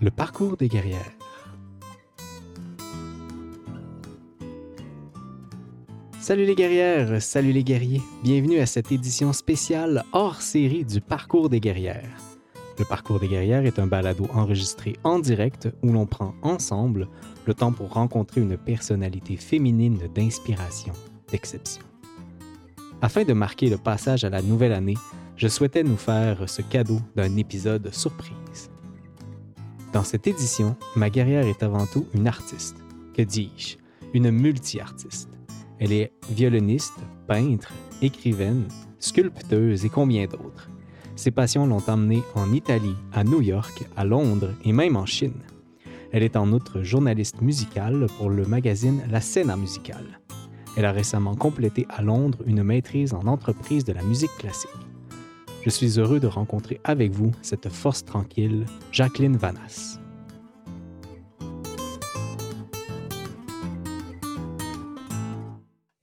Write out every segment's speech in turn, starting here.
Le parcours des guerrières. Salut les guerrières, salut les guerriers. Bienvenue à cette édition spéciale hors série du Parcours des guerrières. Le Parcours des guerrières est un balado enregistré en direct où l'on prend ensemble le temps pour rencontrer une personnalité féminine d'inspiration, d'exception. Afin de marquer le passage à la nouvelle année, je souhaitais nous faire ce cadeau d'un épisode surprise. Dans cette édition, ma guerrière est avant tout une artiste. Que dis-je? Une multi-artiste. Elle est violoniste, peintre, écrivaine, sculpteuse et combien d'autres. Ses passions l'ont emmenée en Italie, à New York, à Londres et même en Chine. Elle est en outre journaliste musicale pour le magazine La Scène musicale. Elle a récemment complété à Londres une maîtrise en entreprise de la musique classique. Je suis heureux de rencontrer avec vous cette force tranquille, Jacqueline Vanas.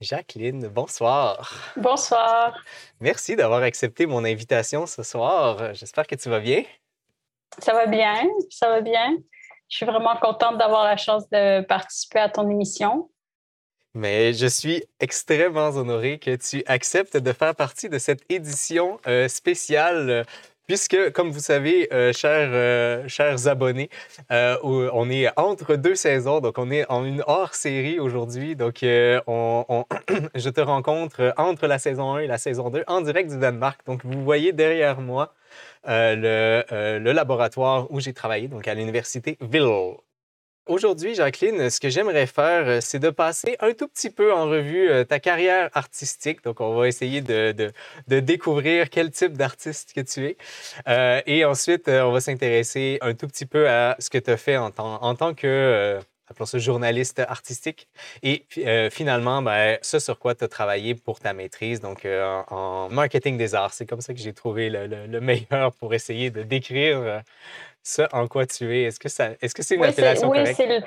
Jacqueline, bonsoir. Bonsoir. Merci d'avoir accepté mon invitation ce soir. J'espère que tu vas bien. Ça va bien, ça va bien. Je suis vraiment contente d'avoir la chance de participer à ton émission. Mais je suis extrêmement honoré que tu acceptes de faire partie de cette édition euh, spéciale puisque, comme vous savez, euh, chers, euh, chers abonnés, on est entre deux saisons, donc on est en une hors-série aujourd'hui. Donc, on, je te rencontre entre la saison 1 et la saison 2 en direct du Danemark. Donc, vous voyez derrière moi le, le, laboratoire où j'ai travaillé, donc à l'université Ville. Aujourd'hui, Jacqueline, ce que j'aimerais faire, euh, c'est de passer un tout petit peu en revue euh, ta carrière artistique. Donc, on va essayer de, de, découvrir quel type d'artiste que tu es. Euh, et ensuite, on va s'intéresser un tout petit peu à ce que tu as fait en, en tant que appelons ça journaliste artistique. Et finalement, ben, ce sur quoi tu as travaillé pour ta maîtrise, donc en, marketing des arts. C'est comme ça que j'ai trouvé le, le, meilleur pour essayer de décrire ce en quoi tu es? Est-ce que c'est est -ce une appellation correcte? Oui, c'est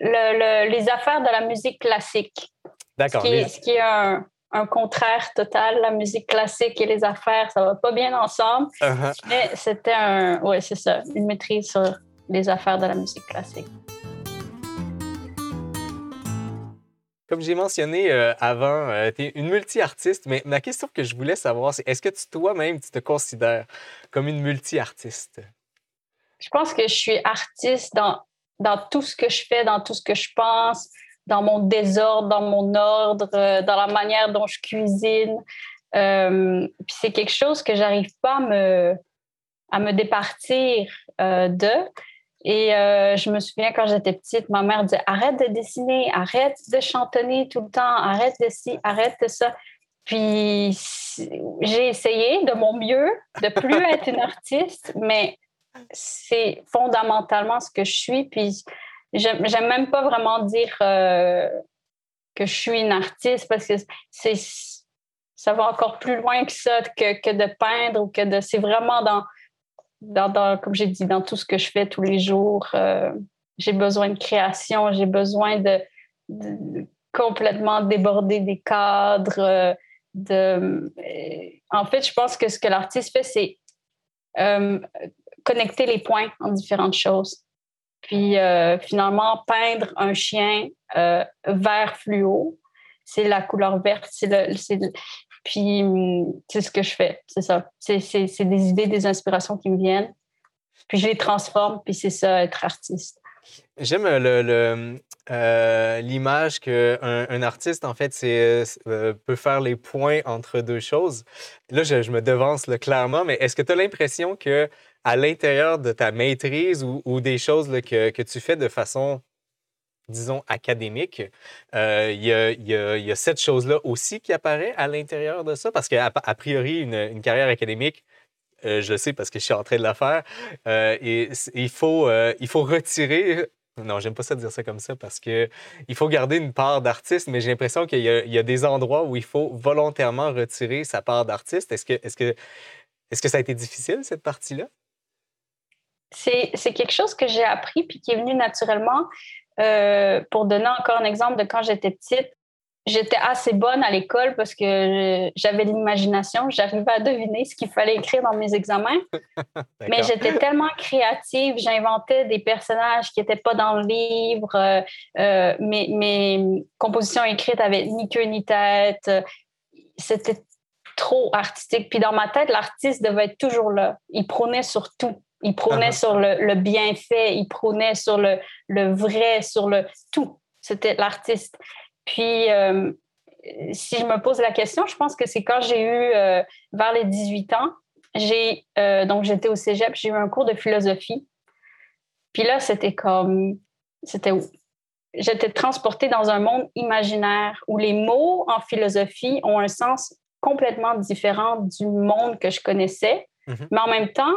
le, les affaires de la musique classique. D'accord. Ce qui est, un, un, contraire total. La musique classique et les affaires, ça va pas bien ensemble. Uh-huh. Mais c'était un... Oui, c'est ça, une maîtrise sur les affaires de la musique classique. Comme j'ai mentionné euh, avant, euh, tu es une multi-artiste, mais ma question que je voulais savoir, c'est est-ce que toi-même, tu te considères comme une multi-artiste? Je pense que je suis artiste dans, dans tout ce que je fais, dans tout ce que je pense, dans mon désordre, dans mon ordre, euh, dans la manière dont je cuisine. Euh, puis c'est quelque chose que j'arrive pas à me, départir euh, de. Et je me souviens quand j'étais petite, ma mère disait arrête de dessiner, arrête de chantonner tout le temps, arrête de ci, arrête de ça. Puis j'ai essayé de mon mieux de plus être une artiste, mais c'est fondamentalement ce que je suis. Puis j'aime même pas vraiment dire euh, que je suis une artiste parce que c'est ça va encore plus loin que ça, que, que de peindre ou que de. C'est vraiment dans, dans, comme j'ai dit, dans tout ce que je fais tous les jours. Euh, j'ai besoin de création, j'ai besoin de, complètement déborder des cadres. Euh, en fait, je pense que ce que l'artiste fait, c'est connecter les points en différentes choses. Puis euh, finalement, peindre un chien euh, vert fluo, c'est la couleur verte. C'est le, puis c'est ce que je fais, c'est ça. C'est, des idées, des inspirations qui me viennent. Puis je les transforme, puis c'est ça, être artiste. J'aime le, euh, l'image qu'un un artiste, en fait, c'est, peut faire les points entre deux choses. Là, je, me devance le clairement, mais est-ce que tu as l'impression que à l'intérieur de ta maîtrise ou, des choses que, tu fais de façon, disons, académique, euh, il y, a, cette chose-là aussi qui apparaît à l'intérieur de ça? Parce qu'à a priori, une, carrière académique, euh, je sais parce que je suis en train de la faire, euh, il faut, retirer non, j'aime pas ça dire ça comme ça parce que il faut garder une part d'artiste, mais j'ai l'impression qu'il y, y, a des endroits où il faut volontairement retirer sa part d'artiste. Est-ce que, est-ce que, est-ce que ça a été difficile cette partie-là? C'est quelque chose que j'ai appris puis qui est venu naturellement. Euh, pour donner encore un exemple de quand j'étais petite, j'étais assez bonne à l'école parce que j'avais l'imagination, j'arrivais à deviner ce qu'il fallait écrire dans mes examens. Mais j'étais tellement créative, j'inventais des personnages qui n'étaient pas dans le livre. Euh, euh, mes, mes, compositions écrites avaient ni queue ni tête. C'était trop artistique. Puis dans ma tête, l'artiste devait être toujours là. Il prônait sur tout. Il prônait uh-huh. sur le, bienfait, il prônait sur le, le vrai, sur le tout. C'était l'artiste. Puis, euh, si je me pose la question, je pense que c'est quand j'ai eu, euh, vers les 18 ans, j'ai, euh, donc j'étais au cégep, j'ai eu un cours de philosophie. Puis là, c'était comme, c'était, j'étais transportée dans un monde imaginaire où les mots en philosophie ont un sens complètement différent du monde que je connaissais. Mm-hmm. Mais en même temps,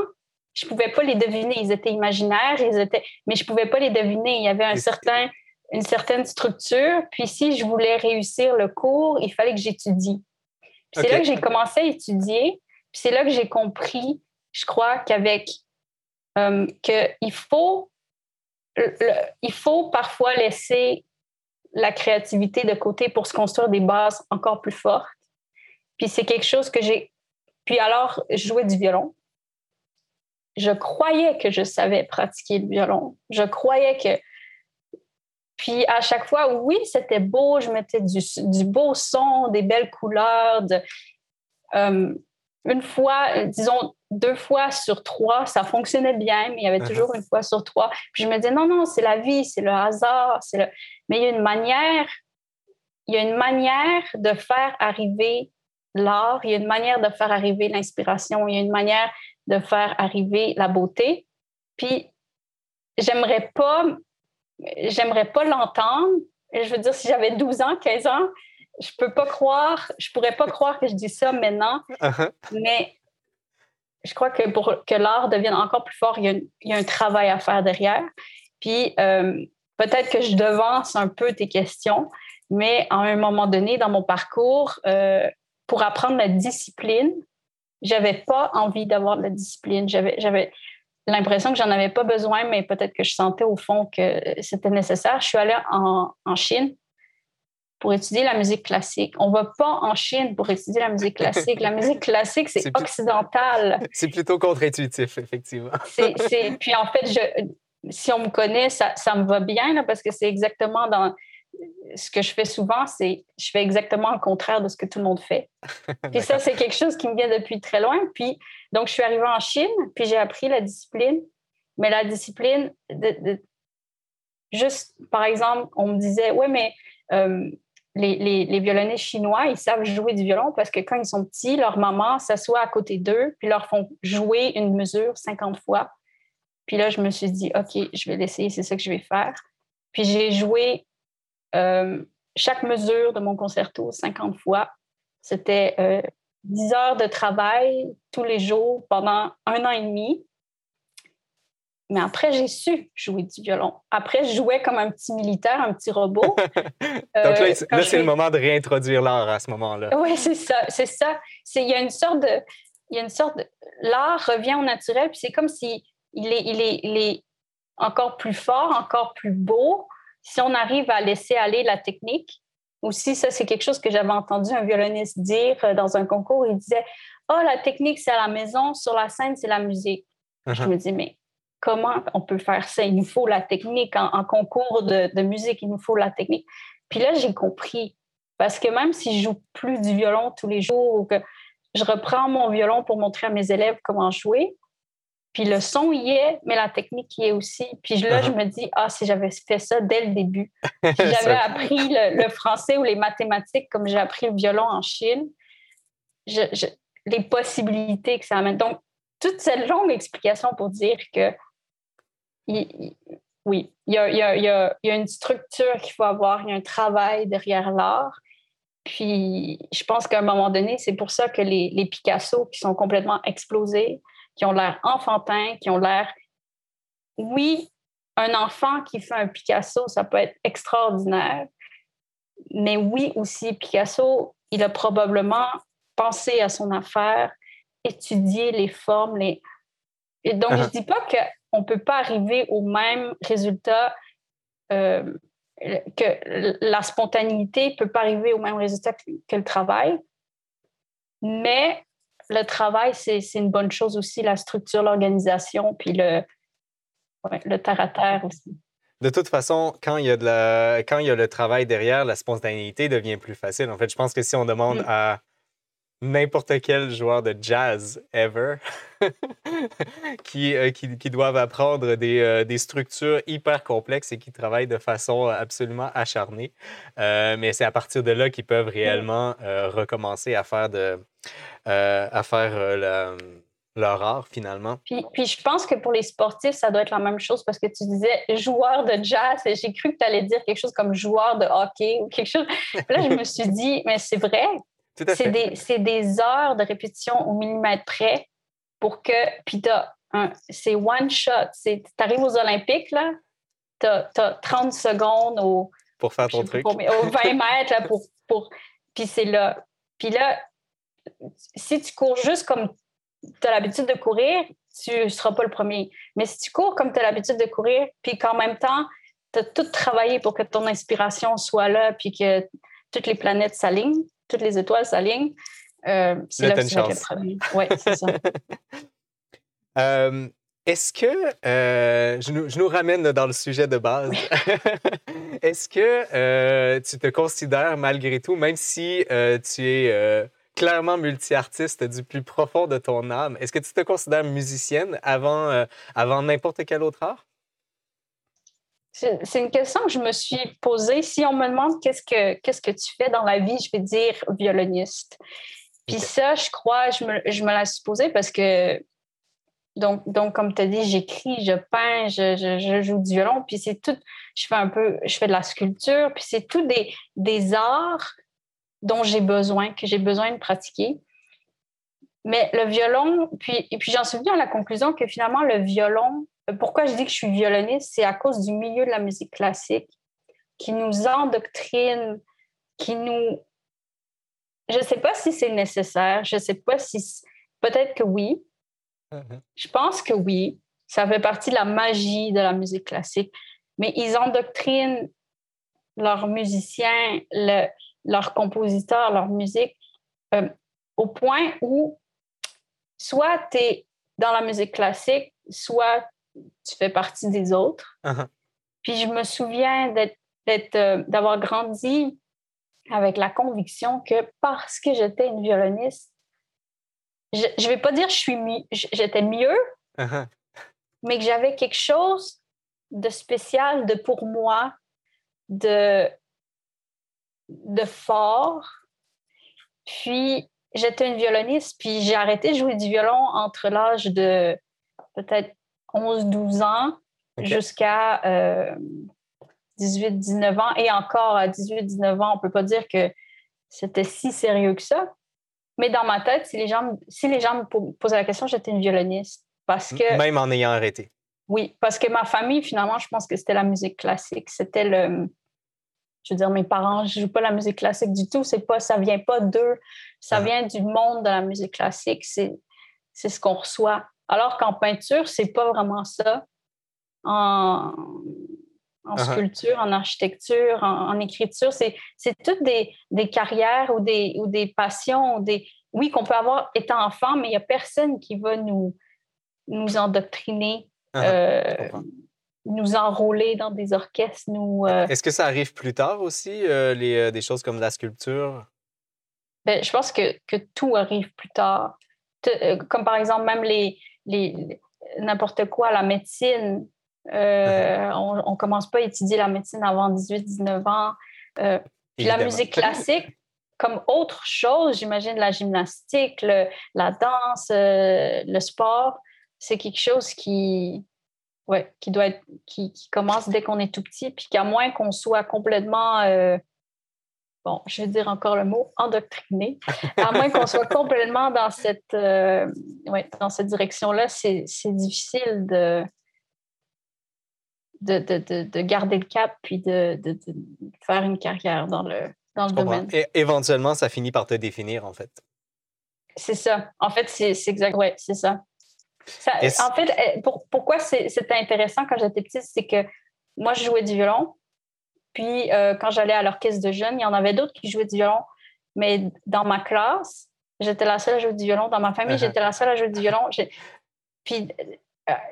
je pouvais pas les deviner. Ils étaient imaginaires, ils étaient, mais je pouvais pas les deviner. Il y avait un certain une certaine structure. Puis si je voulais réussir le cours, il fallait que j'étudie. C'est là que j'ai commencé à étudier. Puis c'est là que j'ai compris, je crois, qu'avec euh, qu'il faut, il faut parfois laisser la créativité de côté pour se construire des bases encore plus fortes. Puis c'est quelque chose que j'ai. Puis alors, je jouais du violon. Je croyais que je savais pratiquer le violon. Je croyais que puis à chaque fois, oui, c'était beau, je mettais du, beau son, des belles couleurs. Euh, une fois, disons deux fois sur trois, ça fonctionnait bien, mais il y avait uh-huh. toujours une fois sur trois. Puis je me disais, non, non, c'est la vie, c'est le hasard. Le... Mais il y a une manière, il y a une manière de faire arriver l'art, il y a une manière de faire arriver l'inspiration, il y a une manière de faire arriver la beauté. Puis j'aimerais pas j'aimerais pas l'entendre. Je veux dire, si j'avais 12 ans, 15 ans, je peux pas croire, je pourrais pas croire que je dis ça maintenant. Uh-huh. Mais je crois que pour que l'art devienne encore plus fort, il y, a, un travail à faire derrière. Puis euh, peut-être que je devance un peu tes questions, mais à un moment donné dans mon parcours, euh, pour apprendre la discipline, j'avais pas envie d'avoir de la discipline. J'avais, j'avais, l'impression que j'en avais pas besoin, mais peut-être que je sentais au fond que c'était nécessaire. Je suis allée en, Chine pour étudier la musique classique. On ne va pas en Chine pour étudier la musique classique. La musique classique, c'est occidental. C'est plutôt contre-intuitif, effectivement. Puis en fait, je, si on me connaît, ça, ça me va bien parce que c'est exactement dans ce que je fais souvent, c'est je fais exactement le contraire de ce que tout le monde fait. Puis ça, c'est quelque chose qui me vient depuis très loin. Puis donc, je suis arrivée en Chine, puis j'ai appris la discipline. Mais la discipline, de, juste par exemple, on me disait, ouais, mais euh, les, les, les, violonistes chinois, ils savent jouer du violon parce que quand ils sont petits, leur maman s'assoit à côté d'eux, puis leur font jouer une mesure 50 fois. Puis là, je me suis dit, OK, je vais l'essayer, c'est ça que je vais faire. Puis j'ai joué euh, chaque mesure de mon concerto 50 fois. C'était 10 euh, heures de travail tous les jours pendant un an et demi. Mais après, j'ai su jouer du violon. Après, je jouais comme un petit militaire, un petit robot. Donc là, euh, c'est le moment de réintroduire l'art à ce moment-là. Oui, c'est ça. C'est ça. Il y a une sorte de. Il y a une sorte de... L'art revient au naturel, puis c'est comme si il est, il, est, il est encore plus fort, encore plus beau, si on arrive à laisser aller la technique, aussi, ça, c'est quelque chose que j'avais entendu un violoniste dire euh, dans un concours. Il disait Oh, la technique, c'est à la maison, sur la scène, c'est la musique. Je uh-huh. me dis Mais comment on peut faire ça? Il nous faut la technique. En, concours de, musique, il nous faut la technique. Puis là, j'ai compris. Parce que même si je joue plus du violon tous les jours ou que je reprends mon violon pour montrer à mes élèves comment jouer, puis le son y est, mais la technique y est aussi. Puis là, je uh-huh. me dis, ah, si j'avais fait ça dès le début, si j'avais appris le, français ou les mathématiques comme j'ai appris le violon en Chine, les possibilités que ça amène. Donc, toute cette longue explication pour dire que, oui, il y a, une structure qu'il faut avoir, il y a un travail derrière l'art. Puis, je pense qu'à un moment donné, c'est pour ça que les, les Picasso qui sont complètement explosés, qui ont l'air enfantins, qui ont l'air. Oui, un enfant qui fait un Picasso, ça peut être extraordinaire. Mais oui, aussi, Picasso, il a probablement pensé à son affaire, étudié les formes. Les... Et donc, je ne uh-huh. dis pas qu'on ne peut pas arriver au même résultat euh, que la spontanéité ne peut pas arriver au même résultat que, le travail. Mais le travail, c'est une bonne chose aussi, la structure, l'organisation, puis le, le terre à terre aussi. De toute façon, quand il, y a de la, quand il y a le travail derrière, la spontanéité devient plus facile. En fait, je pense que si on demande mm. à n'importe quel joueur de jazz ever qui, euh, qui, qui, doivent apprendre des, euh, des, structures hyper complexes et qui travaillent de façon absolument acharnée. Euh, mais c'est à partir de là qu'ils peuvent réellement recommencer à faire, de, à faire leur art finalement. Puis, puis, je pense que pour les sportifs, ça doit être la même chose parce que tu disais joueur de jazz et j'ai cru que tu allais dire quelque chose comme joueur de hockey ou quelque chose. là, je me suis dit, mais c'est vrai, c'est des, des, heures de répétition au millimètre près pour que. Puis c'est one shot. Tu arrives aux Olympiques, là, tu as, 30 secondes au. Pour faire ton truc. au 20 mètres, là, pour. pour puis c'est là. Puis là, si tu cours juste comme tu as l'habitude de courir, tu ne seras pas le premier. Mais si tu cours comme tu as l'habitude de courir, puis qu'en même temps, tu as tout travaillé pour que ton inspiration soit là, puis que toutes les planètes s'alignent, toutes les étoiles s'alignent. Euh, c'est là que tu vas être Oui, c'est ça. Euh, est-ce que, euh, je, nous, je, nous, ramène dans le sujet de base, est-ce que tu te considères malgré tout, même si tu es clairement multi-artiste du plus profond de ton âme, est-ce que tu te considères musicienne avant, avant n'importe quel autre art? C'est une question que je me suis posée. Si on me demande qu'est-ce que, qu'est-ce que tu fais dans la vie, je vais dire violoniste. Puis ça, je crois, je me, je me la suis posée parce que, donc, donc comme tu as dit, j'écris, je peins, je, je, joue du violon, puis c'est tout, je fais un peu, je fais de la sculpture, puis c'est tout des, des arts dont j'ai besoin, que j'ai besoin de pratiquer. Mais le violon, puis, et puis j'en suis venue à la conclusion que finalement, le violon, pourquoi je dis que je suis violoniste, c'est à cause du milieu de la musique classique qui nous endoctrine, qui nous... Je ne sais pas si c'est nécessaire, je ne sais pas si... Peut-être que oui. Mm-hmm. Je pense que oui. Ça fait partie de la magie de la musique classique. Mais ils endoctrinent leurs musiciens, leurs compositeurs, leur musique, euh, au point où soit tu es dans la musique classique, soit tu fais partie des autres. Uh-huh. Puis je me souviens euh, d'avoir grandi avec la conviction que parce que j'étais une violoniste, je ne vais pas dire je suis j'étais mieux, uh-huh. mais que j'avais quelque chose de spécial, de pour moi, de, de fort. Puis j'étais une violoniste, puis j'ai arrêté de jouer du violon entre l'âge de peut-être 11-12 ans jusqu'à 18-19 euh, ans. Et encore à 18-19 ans, on ne peut pas dire que c'était si sérieux que ça. Mais dans ma tête, si les gens, si les gens me posaient la question, j'étais une violoniste. Parce que, Même en ayant arrêté. Oui, parce que ma famille, finalement, je pense que c'était la musique classique. C'était le. Je veux dire, mes parents ne jouent pas la musique classique du tout. C'est pas, ça vient pas d'eux. Ça ah. vient du monde de la musique classique. C'est, c'est ce qu'on reçoit. Alors qu'en peinture, c'est pas vraiment ça. En, uh-huh. sculpture, en architecture, en, écriture, c'est toutes des, carrières ou des, ou des passions, des, oui, qu'on peut avoir étant enfant, mais il n'y a personne qui va nous, nous endoctriner, uh-huh. euh, nous enrôler dans des orchestres. Nous, euh Est-ce que ça arrive plus tard aussi, euh, les, des choses comme la sculpture? Ben, je pense que, que, tout arrive plus tard. Comme par exemple, même les, n'importe quoi, la médecine. Euh, on ne commence pas à étudier la médecine avant 18-19 ans. Euh, la musique classique, comme autre chose, j'imagine la gymnastique, la danse, euh, le sport, c'est quelque chose qui, ouais, qui doit être, qui, qui commence dès qu'on est tout petit, puis qu'à moins qu'on soit complètement bon, je vais dire encore le mot, endoctriné, à moins qu'on soit complètement dans cette, euh, dans cette direction-là, c'est difficile de de, de, de, garder le cap puis de, faire une carrière dans le, dans le domaine. Et éventuellement, ça finit par te définir, en fait. C'est ça. En fait, c'est exact. Oui, c'est ça. En fait, eh, pour, pourquoi c'était intéressant quand j'étais petite, c'est que moi, je jouais du violon, Puis quand j'allais à l'orchestre de jeunes, il y en avait d'autres qui jouaient du violon. Mais dans ma classe, j'étais la seule à jouer du violon. Dans ma famille, uh-huh. j'étais la seule à jouer du violon. Puis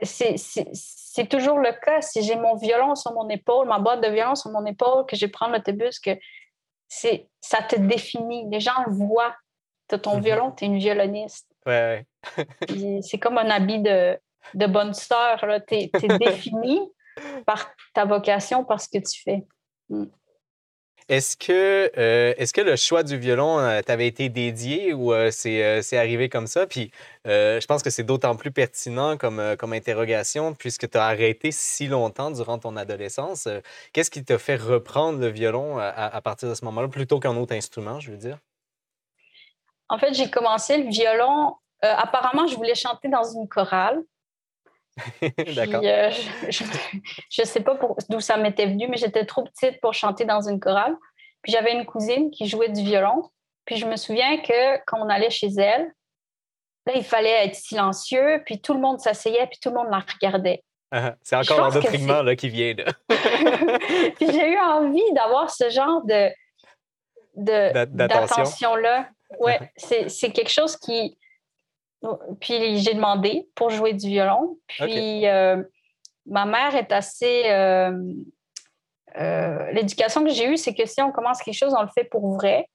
c'est toujours le cas. Si j'ai mon violon sur mon épaule, ma boîte de violon sur mon épaule, que je prends l'autobus, que ça te définit. Les gens le voient. Tu as ton mm-hmm. violon, tu es une violoniste. Ouais, c'est comme un habit de, de bonne sœur. Tu es, défini par ta vocation, par ce que tu fais. Mm. Est-ce que, euh, est que le choix du violon euh, t'avait été dédié ou euh, c'est arrivé comme ça? Puis je pense que c'est d'autant plus pertinent comme, comme interrogation puisque tu as arrêté si longtemps durant ton adolescence. Qu'est-ce qui t'a fait reprendre le violon à, partir de ce moment-là plutôt qu'un autre instrument, je veux dire? En fait, j'ai commencé le violon. apparemment, je voulais chanter dans une chorale. D'accord. Euh, je ne sais pas d'où ça m'était venu, mais j'étais trop petite pour chanter dans une chorale. Puis j'avais une cousine qui jouait du violon. Puis je me souviens que quand on allait chez elle, là, il fallait être silencieux, puis tout le monde s'asseyait, puis tout le monde la regardait. Ah, c'est encore un là, qui vient. puis j'ai eu envie d'avoir ce genre de, d'attention-là. Ouais, c'est quelque chose qui, puis j'ai demandé pour jouer du violon. Puis euh, ma mère est assez. Euh, euh, l'éducation que j'ai eue, c'est que si on commence quelque chose, on le fait pour vrai.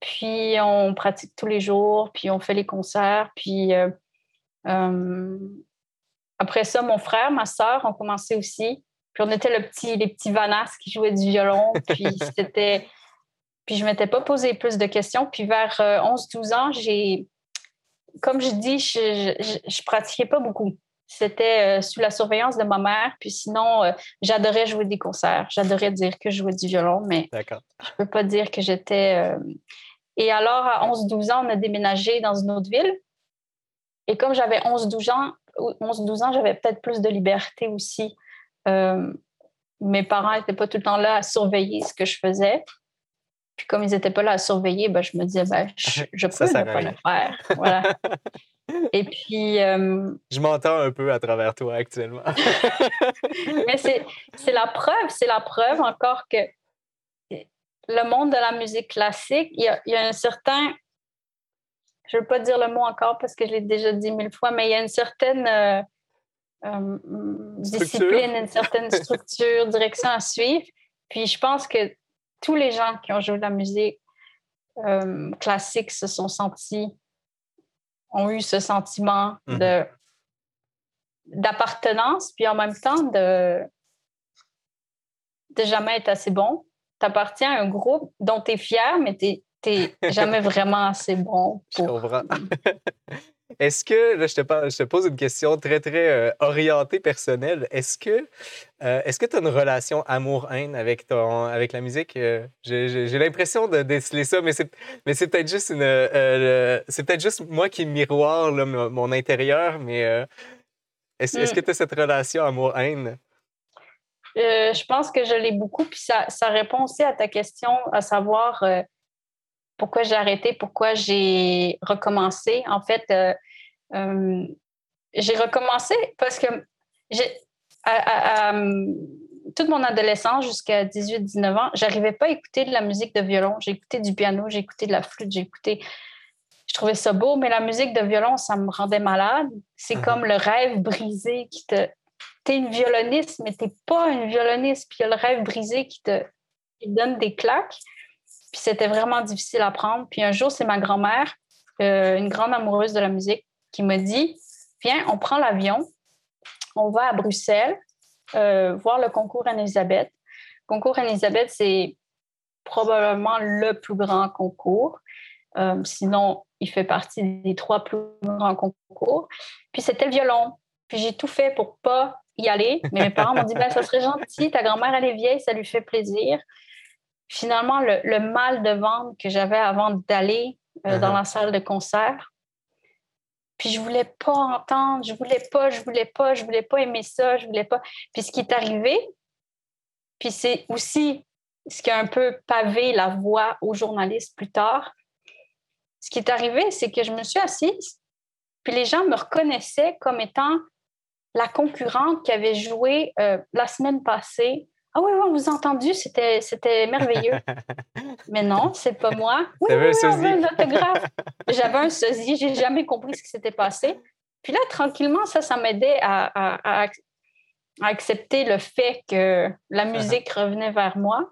Puis on pratique tous les jours, puis on fait les concerts. Puis après ça, mon frère, ma soeur ont commencé aussi. Puis on était le petit, les petits vanasses qui jouaient du violon. Puis c'était. Puis je ne m'étais pas posé plus de questions. Puis vers 11-12 ans, j'ai comme je dis, je, ne pratiquais pas beaucoup. C'était euh, sous la surveillance de ma mère. Puis sinon, euh, j'adorais jouer des concerts. J'adorais dire que je jouais du violon, mais je ne peux pas dire que j'étais. Euh, et alors, à 11-12 ans, on a déménagé dans une autre ville. Et comme j'avais 11-12 ans, 11-12 ans, j'avais peut-être plus de liberté aussi. mes parents n'étaient pas tout le temps là à surveiller ce que je faisais. Puis comme ils n'étaient pas là à surveiller, ben, je me disais, ben, je, je peux ne pas le faire. Voilà. Et puis. Euh, je m'entends un peu à travers toi actuellement. Mais c'est la preuve, c'est la preuve encore que le monde de la musique classique, il y a, il y a un certain. Je ne veux pas dire le mot encore parce que je l'ai déjà dit mille fois, mais il y a une certaine euh, euh, discipline, une certaine structure, direction à suivre. Puis je pense que tous les gens qui ont joué de la musique euh, classique se sont sentis, ont eu ce sentiment mhm. de d'appartenance, puis en même temps de, de jamais être assez bon. Tu appartiens à un groupe dont tu es fier, mais tu n'es jamais vraiment assez bon. Pour... Est-ce que, là, je te, pose une question très, très euh, orientée personnelle. Est-ce que euh, est-ce que tu as une relation amour-haine avec, ton, avec la musique? Euh, j'ai l'impression de déceler ça, mais c'est peut-être juste une c'est peut-être juste moi qui miroire mon, intérieur, mais est-ce est -ce que tu as cette relation amour-haine? je pense que je l'ai beaucoup, puis ça, ça, répond aussi à ta question, à savoir pourquoi j'ai arrêté, pourquoi j'ai recommencé. En fait, euh, euh, j'ai recommencé parce que j'ai, toute mon adolescence jusqu'à 18-19 ans, j'arrivais pas à écouter de la musique de violon. J'écoutais du piano, j'écoutais de la flûte, j'écoutais. Je trouvais ça beau, mais la musique de violon, ça me rendait malade. C'est uh-huh. comme le rêve brisé qui te. T'es une violoniste, mais t'es pas une violoniste. Puis il y a le rêve brisé qui te, qui te donne des claques. Puis c'était vraiment difficile à prendre. Puis un jour, c'est ma grand-mère, euh, une grande amoureuse de la musique, qui m'a dit Viens, on prend l'avion, on va à Bruxelles euh, voir le concours Anne-Elisabeth. Concours Anne-Elisabeth, c'est probablement le plus grand concours. Euh, sinon, il fait partie des trois plus grands concours. Puis c'était le violon. Puis j'ai tout fait pour pas y aller. Mais mes parents m'ont dit ben, ça serait gentil, ta grand-mère, elle est vieille, ça lui fait plaisir finalement, le, mal de ventre que j'avais avant d'aller euh, dans uh-huh. la salle de concert, puis je voulais pas entendre, je voulais pas, je voulais pas, je voulais pas aimer ça, je voulais pas. Puis ce qui est arrivé, puis c'est aussi ce qui a un peu pavé la voie aux journalistes plus tard. Ce qui est arrivé, c'est que je me suis assise, puis les gens me reconnaissaient comme étant la concurrente qui avait joué euh, la semaine passée Ah oui, oui, on vous a entendu, c'était, c'était merveilleux. mais non, c'est pas moi. Oui, oui, oui, on veut un autographe. J'avais un sosie, j'ai jamais compris ce qui s'était passé. Puis là, tranquillement, ça, ça m'aidait à, à, accepter le fait que la uh-huh. musique revenait vers moi.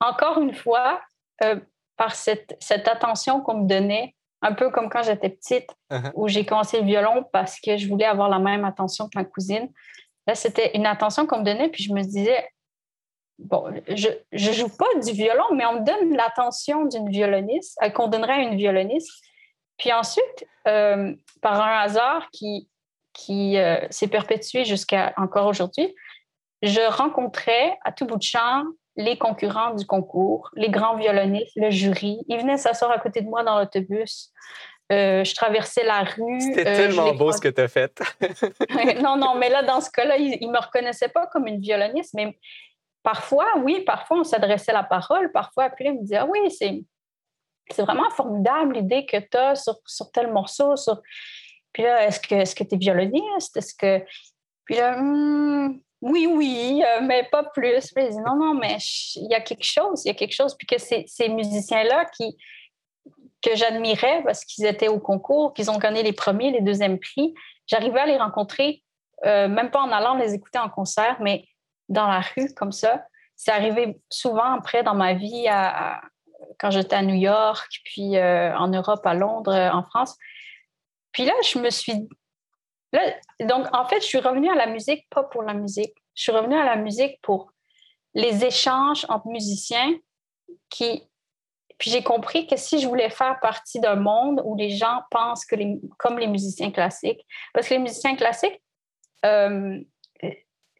Encore une fois, euh, par cette, cette attention qu'on me donnait, un peu comme quand j'étais petite, uh-huh. où j'ai commencé le violon parce que je voulais avoir la même attention que ma cousine. Là, c'était une attention qu'on me donnait, puis je me disais, bon, je ne joue pas du violon, mais on me donne l'attention d'une violoniste, euh, qu'on donnerait à une violoniste. Puis ensuite, euh, par un hasard qui, qui euh, s'est perpétué jusqu'à encore aujourd'hui, je rencontrais à tout bout de champ les concurrents du concours, les grands violonistes, le jury. Ils venaient s'asseoir à côté de moi dans l'autobus. je traversais la rue. C'était tellement beau ce que tu as fait. non, non, mais là, dans ce cas-là, ils ne me reconnaissaient pas comme une violoniste, mais Parfois, oui, parfois on s'adressait la parole, parfois, là, il me disait, ah oui, c'est, c'est vraiment formidable l'idée que tu as sur, sur, tel morceau. Sur... Puis là, est-ce que que tu es violoniste? Est-ce que. Puis là, hmm, oui, oui, euh, mais pas plus. Puis dit, non, non, mais il y a quelque chose, il y a quelque chose. Puis que ces, ces musiciens-là qui, que j'admirais parce qu'ils étaient au concours, qu'ils ont gagné les premiers, les deuxièmes prix, j'arrivais à les rencontrer, euh, même pas en allant les écouter en concert, mais dans la rue comme ça. C'est arrivé souvent après dans ma vie quand j'étais à New York, puis euh, en Europe, à Londres, euh, en France. Puis là, je me suis... Là, donc, en fait, je suis revenue à la musique, pas pour la musique. Je suis revenue à la musique pour les échanges entre musiciens qui... Puis j'ai compris que si je voulais faire partie d'un monde où les gens pensent que les, comme les musiciens classiques, parce que les musiciens classiques, euh,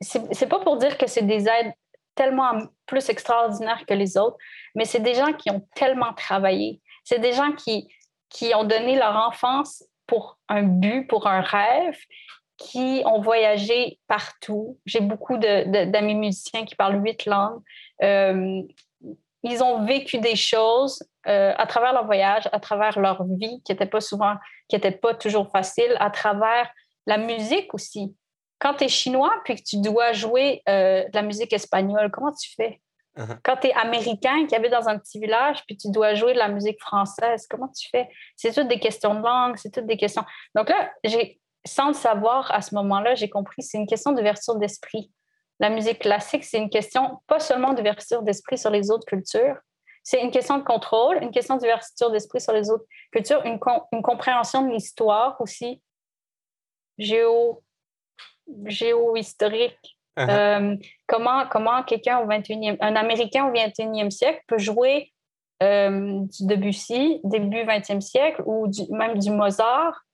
c'est pas pour dire que c'est des aides tellement plus extraordinaires que les autres, mais c'est des gens qui ont tellement travaillé. C'est des gens qui, qui ont donné leur enfance pour un but, pour un rêve, qui ont voyagé partout. J'ai beaucoup d'amis musiciens qui parlent huit langues. Euh, ils ont vécu des choses euh, à travers leur voyage, à travers leur vie qui n'était pas souvent, qui n'était pas toujours facile, à travers la musique aussi. Quand tu es chinois puis que tu dois jouer euh, de la musique espagnole, comment tu fais? Uh-huh. Quand tu es américain qui habite dans un petit village puis tu dois jouer de la musique française, comment tu fais? C'est toutes des questions de langue, c'est toutes des questions. Donc là, sans le savoir à ce moment-là, j'ai compris c'est une question d'ouverture d'esprit. La musique classique, c'est une question pas seulement d'ouverture d'esprit sur les autres cultures, c'est une question de contrôle, une question d'ouverture d'esprit sur les autres cultures, une, une compréhension de l'histoire aussi, géo, géo-historique. Euh, comment comment quelqu'un au 21e, un Américain au 21e siècle peut jouer euh, du Debussy, début 20e siècle, ou même du Mozart?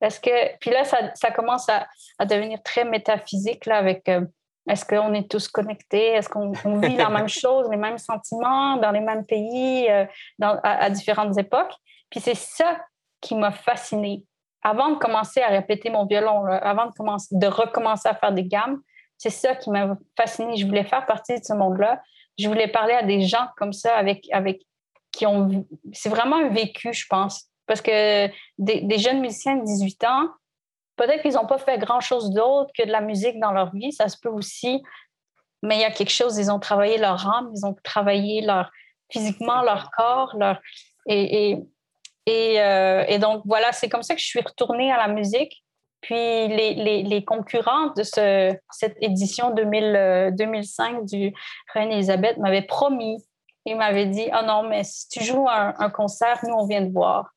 Est-ce que, puis là, ça, ça commence à, à, devenir très métaphysique là, avec euh, est-ce qu'on est tous connectés, est-ce qu'on vit la même chose, les mêmes sentiments dans les mêmes pays, dans, à, à, différentes époques? Puis c'est ça qui m'a fascinée avant de commencer à répéter mon violon, avant de, commencer, de recommencer à faire des gammes, c'est ça qui m'a fascinée. Je voulais faire partie de ce monde-là. Je voulais parler à des gens comme ça, avec, avec qui ont. C'est vraiment un vécu, je pense. Parce que des, jeunes musiciens de 18 ans, peut-être qu'ils n'ont pas fait grand-chose d'autre que de la musique dans leur vie, ça se peut aussi. Mais il y a quelque chose, ils ont travaillé leur âme, ils ont travaillé leur, physiquement leur corps, leur, et euh, et, donc, voilà, c'est comme ça que je suis retournée à la musique. Puis les, les, les concurrents de ce, cette édition 2000, 2005 euh, du Reine Elisabeth m'avaient promis, ils m'avaient dit Oh non, mais si tu joues un, un concert, nous, on vient de voir.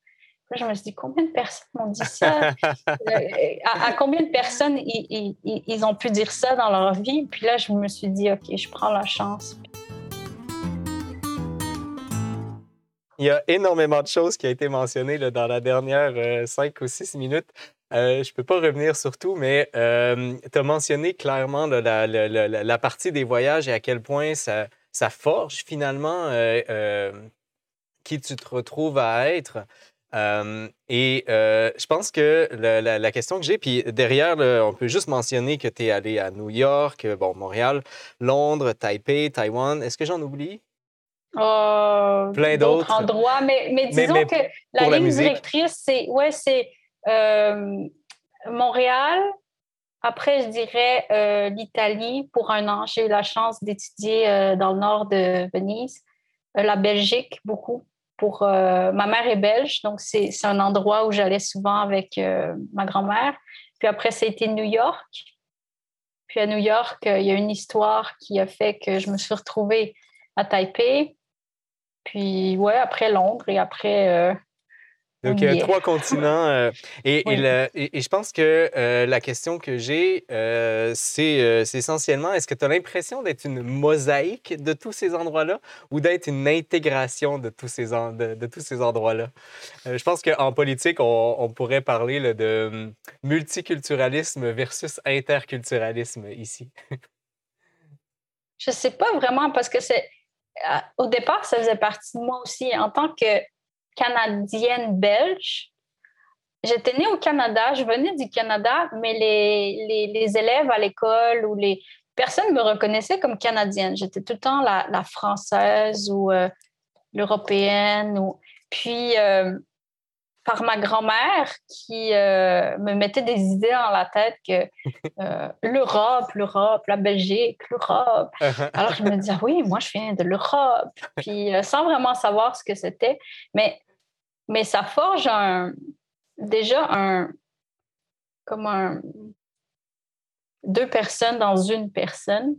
je me suis dit Combien de personnes m'ont dit ça? Euh, à, combien de personnes ils, ils, ils, ont pu dire ça dans leur vie? Puis là, je me suis dit Ok, je prends la chance. Il y a énormément de choses qui ont été mentionnées dans la dernière euh, cinq ou six minutes. Euh, je ne peux pas revenir sur tout, mais euh, tu as mentionné clairement la, partie des voyages et à quel point ça, forge finalement qui tu te retrouves à être. et je pense que la, question que j'ai, puis derrière, on peut juste mentionner que tu es allé à New York, bon, Montréal, Londres, Taipei, Taïwan. Est-ce que j'en oublie? Euh, plein d'autres endroits. Mais, mais disons que la ligne directrice, c'est ouais, c'est euh, Montréal, après, je dirais euh, l'Italie pour un an. J'ai eu la chance d'étudier euh, dans le nord de Venise, la Belgique beaucoup. Pour ma mère est belge, donc c'est un endroit où j'allais souvent avec ma grand-mère. Puis après, ça a été New York. Puis à New York, il y a une histoire qui a fait que je me suis retrouvée à Taipei. Puis ouais, après Londres et après donc, a trois continents. Euh, et, et, je pense que euh, la question que j'ai, euh, c'est essentiellement, est-ce que tu as l'impression d'être une mosaïque de tous ces endroits-là ou d'être une intégration de tous ces, de, tous ces endroits-là? je pense qu'en politique, on, on, pourrait parler de hum, multiculturalisme versus interculturalisme ici. je sais pas vraiment parce que c'est... Au départ, ça faisait partie de moi aussi en tant que canadienne belge. J'étais née au Canada, je venais du Canada, mais les, les, élèves à l'école ou les personnes me reconnaissaient comme canadienne. J'étais tout le temps la, la française ou euh, l'européenne. Ou... Puis, euh, par ma grand-mère qui euh, me mettait des idées dans la tête que l'Europe, l'Europe, la Belgique, l'Europe. Alors je me disais, oui, moi je viens de l'Europe. Puis sans vraiment savoir ce que c'était. Mais mais ça forge un, déjà un, comme un, deux personnes dans une personne.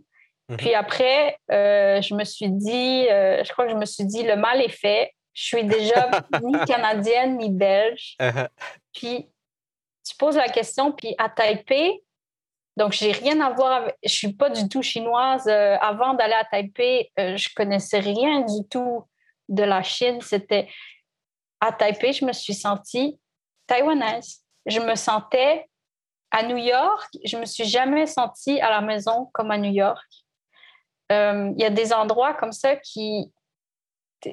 Mhm. Puis après, euh, je me suis dit, euh, je crois que je me suis dit, le mal est fait. Je suis déjà ni canadienne ni belge. Uh-huh. Puis tu poses la question, puis à Taipei, donc j'ai rien à voir avec, je suis pas du tout chinoise. Euh, avant d'aller à Taipei, je connaissais rien du tout de la Chine. C'était, à Taipei, je me suis sentie taïwanaise. Je me sentais à New York, je me suis jamais sentie à la maison comme à New York. Euh, il y a des endroits comme ça qui,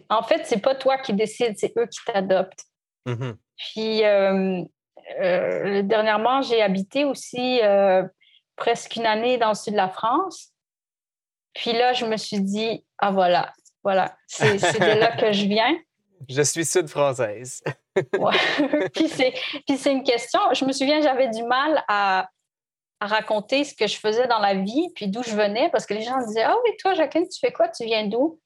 en fait, c'est pas toi qui décides, c'est eux qui t'adoptent. Mm-hmm. Puis euh, euh, dernièrement, j'ai habité aussi presque une année dans le sud de la France. Puis là, je me suis dit, ah voilà, voilà, c'est de là que je viens. Je suis sud-française. ouais. puis c'est une question. Je me souviens, j'avais du mal à, raconter ce que je faisais dans la vie, puis d'où je venais, parce que les gens disaient Ah oui, toi, Jacqueline, tu fais quoi? Tu viens d'où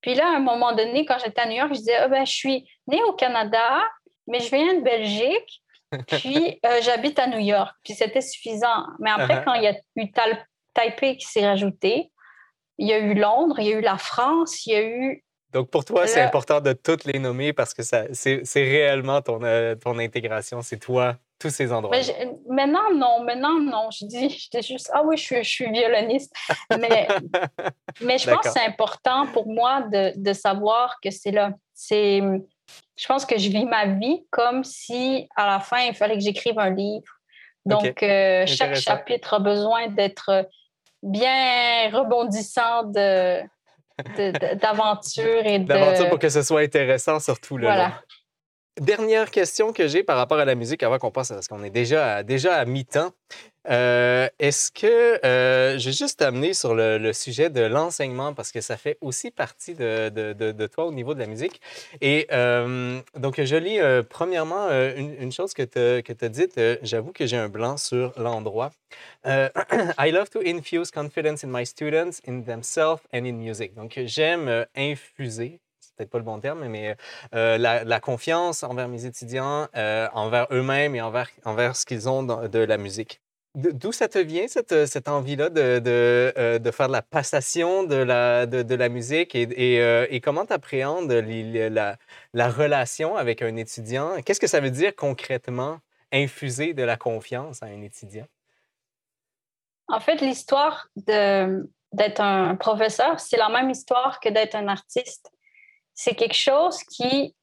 Puis là, à un moment donné, quand j'étais à New York, je disais ah, ben, Je suis née au Canada, mais je viens de Belgique, puis euh, j'habite à New York. Puis c'était suffisant. Mais après, uh-huh. quand il y a eu Taipei qui s'est rajouté, il y a eu Londres, il y a eu la France, il y a eu donc, pour toi, c'est important de toutes les nommer parce que c'est réellement ton, euh, ton intégration. C'est toi, tous ces endroits. Mais maintenant, non. Maintenant, non. Je dis, j'étais juste, ah oui, je suis, je suis violoniste. Mais, mais je pense que c'est important pour moi de, de savoir que c'est là. C'est, je pense que je vis ma vie comme si, à la fin, il fallait que j'écrive un livre. Donc, euh, chaque chapitre a besoin d'être bien rebondissant de d'aventure et de... D'aventure pour que ce soit intéressant surtout. voilà. Dernière question que j'ai par rapport à la musique avant qu'on passe, parce qu'on est déjà à, déjà à mi-temps. Euh, est-ce que euh, je vais juste amener sur le, sujet de l'enseignement parce que ça fait aussi partie de, de, toi au niveau de la musique. Et euh, donc, je lis premièrement une, chose que tu as dite. J'avoue que j'ai un blanc sur l'endroit. I love to infuse confidence in my students, in themselves and in music. Donc, j'aime infuser peut-être pas le bon terme, mais euh, la, confiance envers mes étudiants, euh, envers eux-mêmes et envers, envers ce qu'ils ont de la musique. D'où ça te vient, cette, cette envie-là de, de, euh, de, faire de la passation de la, de, la musique et, et, et comment tu appréhendes la, la, relation avec un étudiant? Qu'est-ce que ça veut dire concrètement, infuser de la confiance à un étudiant? En fait, l'histoire d'être un professeur, c'est la même histoire que d'être un artiste c'est quelque chose qui,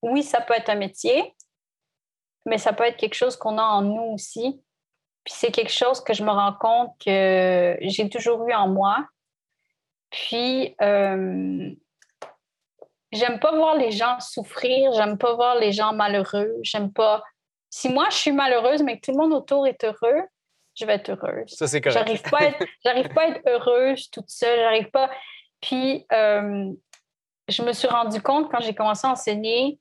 oui, ça peut être un métier, mais ça peut être quelque chose qu'on a en nous aussi. Puis c'est quelque chose que je me rends compte que j'ai toujours eu en moi. Puis, euh, j'aime pas voir les gens souffrir, j'aime pas voir les gens malheureux, j'aime pas. Si moi je suis malheureuse, mais que tout le monde autour est heureux, je vais être heureuse. Ça, c'est correct. J'arrive pas, j'arrive pas à être heureuse toute seule, j'arrive pas. Puis, euh, je me suis rendu compte quand j'ai commencé à enseigner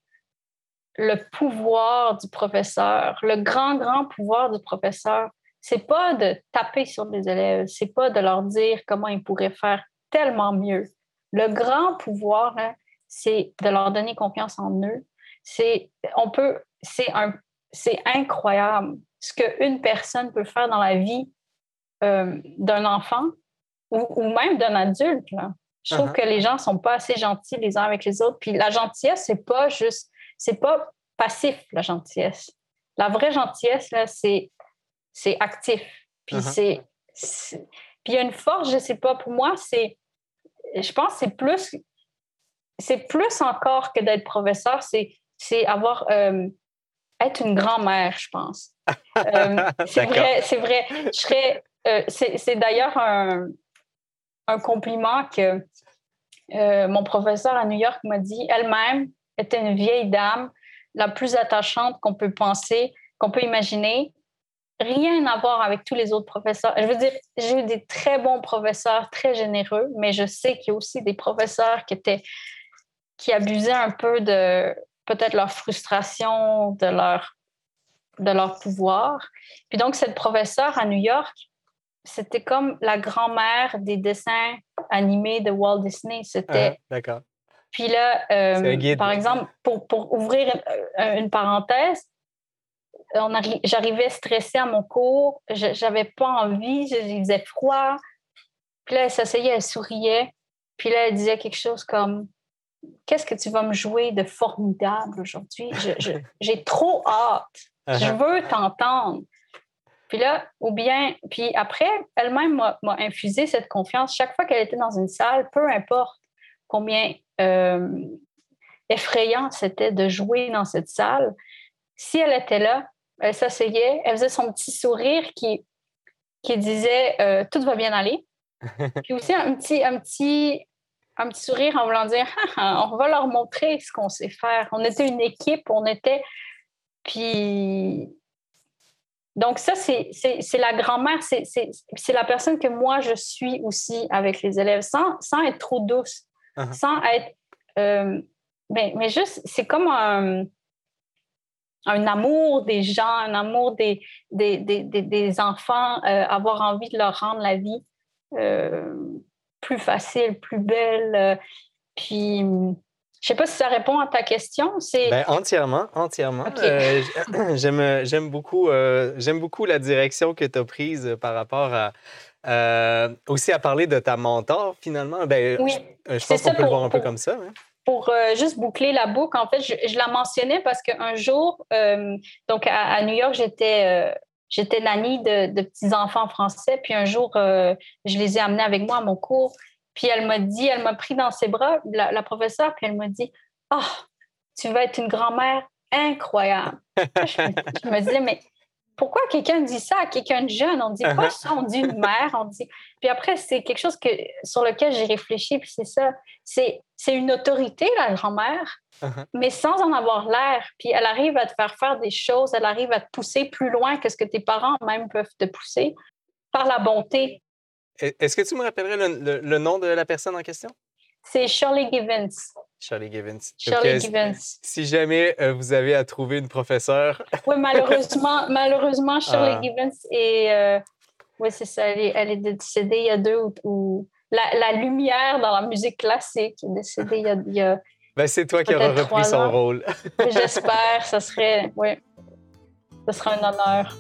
le pouvoir du professeur, le grand, grand pouvoir du professeur. c'est pas de taper sur les élèves, c'est pas de leur dire comment ils pourraient faire tellement mieux. Le grand pouvoir, c'est de leur donner confiance en eux. C'est, on peut, c'est un, c'est incroyable ce qu'une personne peut faire dans la vie euh, d'un enfant ou, même d'un adulte. Je trouve uh-huh. que les gens sont pas assez gentils les uns avec les autres. Puis la gentillesse, c'est pas juste, c'est pas passif la gentillesse. La vraie gentillesse là, c'est c'est actif. Puis uh-huh. c'est, puis il y a une force, je sais pas. Pour moi, c'est, je pense, c'est plus, c'est plus encore que d'être professeur. C'est c'est avoir euh, être une grand-mère, je pense. Euh, c'est vrai, c'est vrai. Euh, c'est d'ailleurs un, un, compliment que mon professeur à New York m'a dit. Elle-même était une vieille dame, la plus attachante qu'on peut penser, qu'on peut imaginer. Rien à voir avec tous les autres professeurs. Je veux dire, j'ai eu des très bons professeurs, très généreux, mais je sais qu'il y a aussi des professeurs qui étaient qui abusaient un peu de, peut-être leur frustration, de leur, de leur pouvoir. Puis donc, cette professeure à New York, c'était comme la grand-mère des dessins animés de Walt Disney. C'était. Ah, d'accord. Puis là, euh, par exemple, pour, pour ouvrir une, parenthèse, j'arrivais stressée à mon cours, j'avais pas envie, il faisait froid. Puis là, elle s'asseyait, elle souriait. Puis là, elle disait quelque chose comme qu'est-ce que tu vas me jouer de formidable aujourd'hui? J'ai trop hâte. Je uh-huh. veux t'entendre. Puis là, ou bien, puis après, elle-même m'a infusé cette confiance. Chaque fois qu'elle était dans une salle, peu importe combien euh, effrayant c'était de jouer dans cette salle, si elle était là, elle s'asseyait, elle faisait son petit sourire qui, qui disait euh, Tout va bien aller. puis aussi un petit, un petit un petit sourire en voulant dire ah, on va leur montrer ce qu'on sait faire. On était une équipe, on était. Puis. Donc, ça, c'est la grand-mère, c'est la personne que moi, je suis aussi avec les élèves, sans, sans être trop douce, uh-huh. sans être. Euh, mais, mais, juste, c'est comme un, un, amour des gens, un amour des, des, des, des enfants, euh, avoir envie de leur rendre la vie. Euh, plus facile, plus belle. Puis, je sais pas si ça répond à ta question. C'est ben, entièrement, entièrement. Euh, j'aime, j'aime beaucoup, euh, j'aime beaucoup la direction que tu as prise par rapport à aussi à parler de ta mentor finalement. Ben, oui, je, pense qu'on peut le voir un peu comme ça. Hein. Pour juste boucler la boucle, en fait, je, la mentionnais parce qu'un jour, donc à, New York, j'étais J'étais nanny de, de petits-enfants français, puis un jour, euh, je les ai amenés avec moi à mon cours. Puis elle m'a dit, elle m'a pris dans ses bras, la, professeure, puis elle m'a dit Ah, oh, tu vas être une grand-mère incroyable. je, me disais, mais pourquoi quelqu'un dit ça à quelqu'un de jeune? On dit pas ça, on dit une mère, on dit. Puis après, c'est quelque chose que, sur lequel j'ai réfléchi, puis c'est ça. C'est une autorité, la grand-mère. Uh-huh. mais sans en avoir l'air. Puis elle arrive à te faire faire des choses, elle arrive à te pousser plus loin que ce que tes parents même peuvent te pousser par la bonté. Est-ce que tu me rappellerais le, nom de la personne en question? C'est Shirley Givens. Shirley Givens. Shirley Givens. Si jamais euh, vous avez à trouver une professeure. oui, malheureusement, malheureusement, Shirley ah. Givens est. Euh, oui, c'est ça. Elle est, décédée il y a deux ou. La, lumière dans la musique classique est décédée il y a ben, c'est toi qui auras repris son rôle. J'espère, ça serait, oui, ça serait un honneur.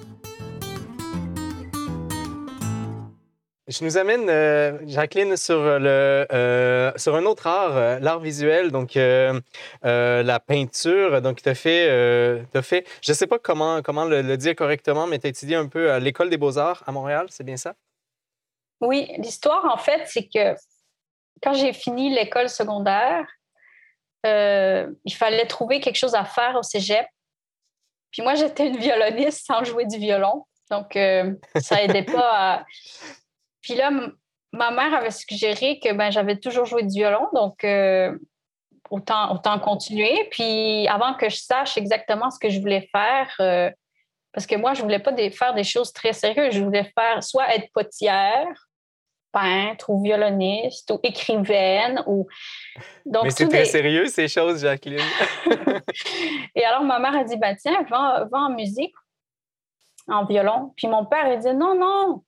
Je nous amène, euh, Jacqueline, euh, sur un autre art, euh, l'art visuel, donc la peinture. Donc, tu as fait, je ne sais pas comment, comment le, dire correctement, mais tu as étudié un peu à l'École des beaux-arts à Montréal, c'est bien ça? Oui, l'histoire, en fait, c'est que quand j'ai fini l'école secondaire, il fallait trouver quelque chose à faire au cégep. Puis moi, j'étais une violoniste sans jouer du violon. Donc, ça aidait pas à. Puis là, ma mère avait suggéré que ben, j'avais toujours joué du violon. Donc, euh, autant, autant continuer. Puis avant que je sache exactement ce que je voulais faire, parce que moi, je voulais pas faire des choses très sérieuses. Je voulais faire soit être potière peintre ou violoniste ou écrivaine. Ou... Donc, Mais c'est très sérieux, ces choses, Jacqueline. et alors, ma mère a dit, ben, tiens, va, va en musique. en violon. Puis mon père, il dit non, non,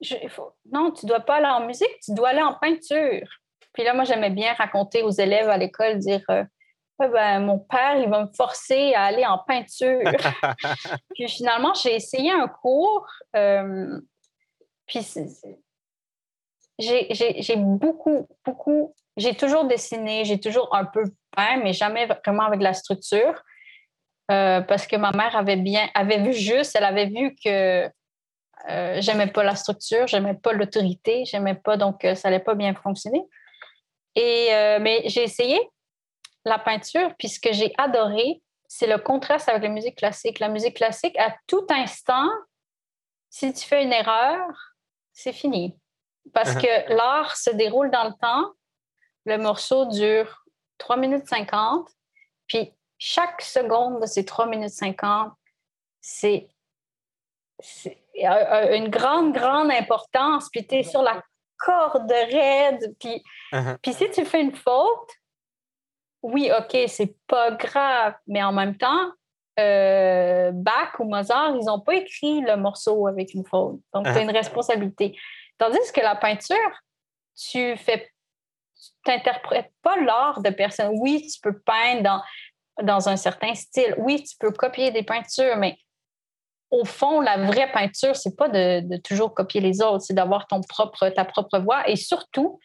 je, faut, non, tu dois pas aller en musique, tu dois aller en peinture. Puis là, moi, j'aimais bien raconter aux élèves à l'école, dire euh, ben, mon père, il va me forcer à aller en peinture. puis finalement, j'ai essayé un cours. Euh, puis j'ai beaucoup, beaucoup, j'ai toujours dessiné, j'ai toujours un peu peint, mais jamais vraiment avec la structure. Euh, parce que ma mère avait bien, avait vu juste, elle avait vu que euh, j'aimais pas la structure, j'aimais pas l'autorité, j'aimais pas, donc euh, ça allait pas bien fonctionner. Et, mais j'ai essayé la peinture, puis ce que j'ai adoré, c'est le contraste avec la musique classique. La musique classique, à tout instant, si tu fais une erreur, c'est fini. Parce uh-huh. que l'art se déroule dans le temps. Le morceau dure 3 minutes 50. Puis chaque seconde de ces 3 minutes 50, c'est une grande, grande importance. Puis tu es sur la corde raide. Puis, uh-huh. puis si tu fais une faute, oui, OK, c'est pas grave. Mais en même temps, euh, Bach ou Mozart, ils n'ont pas écrit le morceau avec une faute. Donc, tu as une responsabilité. Tandis que la peinture, tu fais n'interprètes pas l'art de personne. Oui, tu peux peindre dans, dans un certain style. Oui, tu peux copier des peintures, mais au fond, la vraie peinture, c'est pas de, de, toujours copier les autres, c'est d'avoir ton propre, ta propre voix. Et surtout,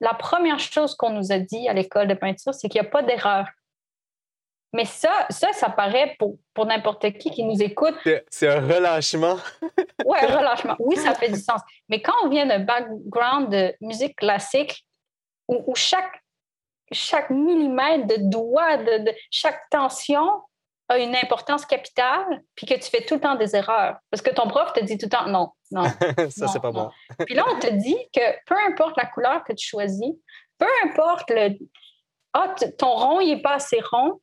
la première chose qu'on nous a dit à l'école de peinture, c'est qu'il n'y a pas d'erreur. Mais ça, ça, ça paraît pour, pour n'importe qui qui nous écoute. C'est un relâchement. oui, un relâchement. Oui, ça fait du sens. Mais quand on vient d'un background de musique classique, où, chaque, chaque millimètre de doigt, de, chaque tension a une importance capitale, puis que tu fais tout le temps des erreurs. Parce que ton prof te dit tout le temps non, non. ça, c'est pas bon. puis là, on te dit que peu importe la couleur que tu choisis, peu importe le. Ah, ton rond, il n'est pas assez rond,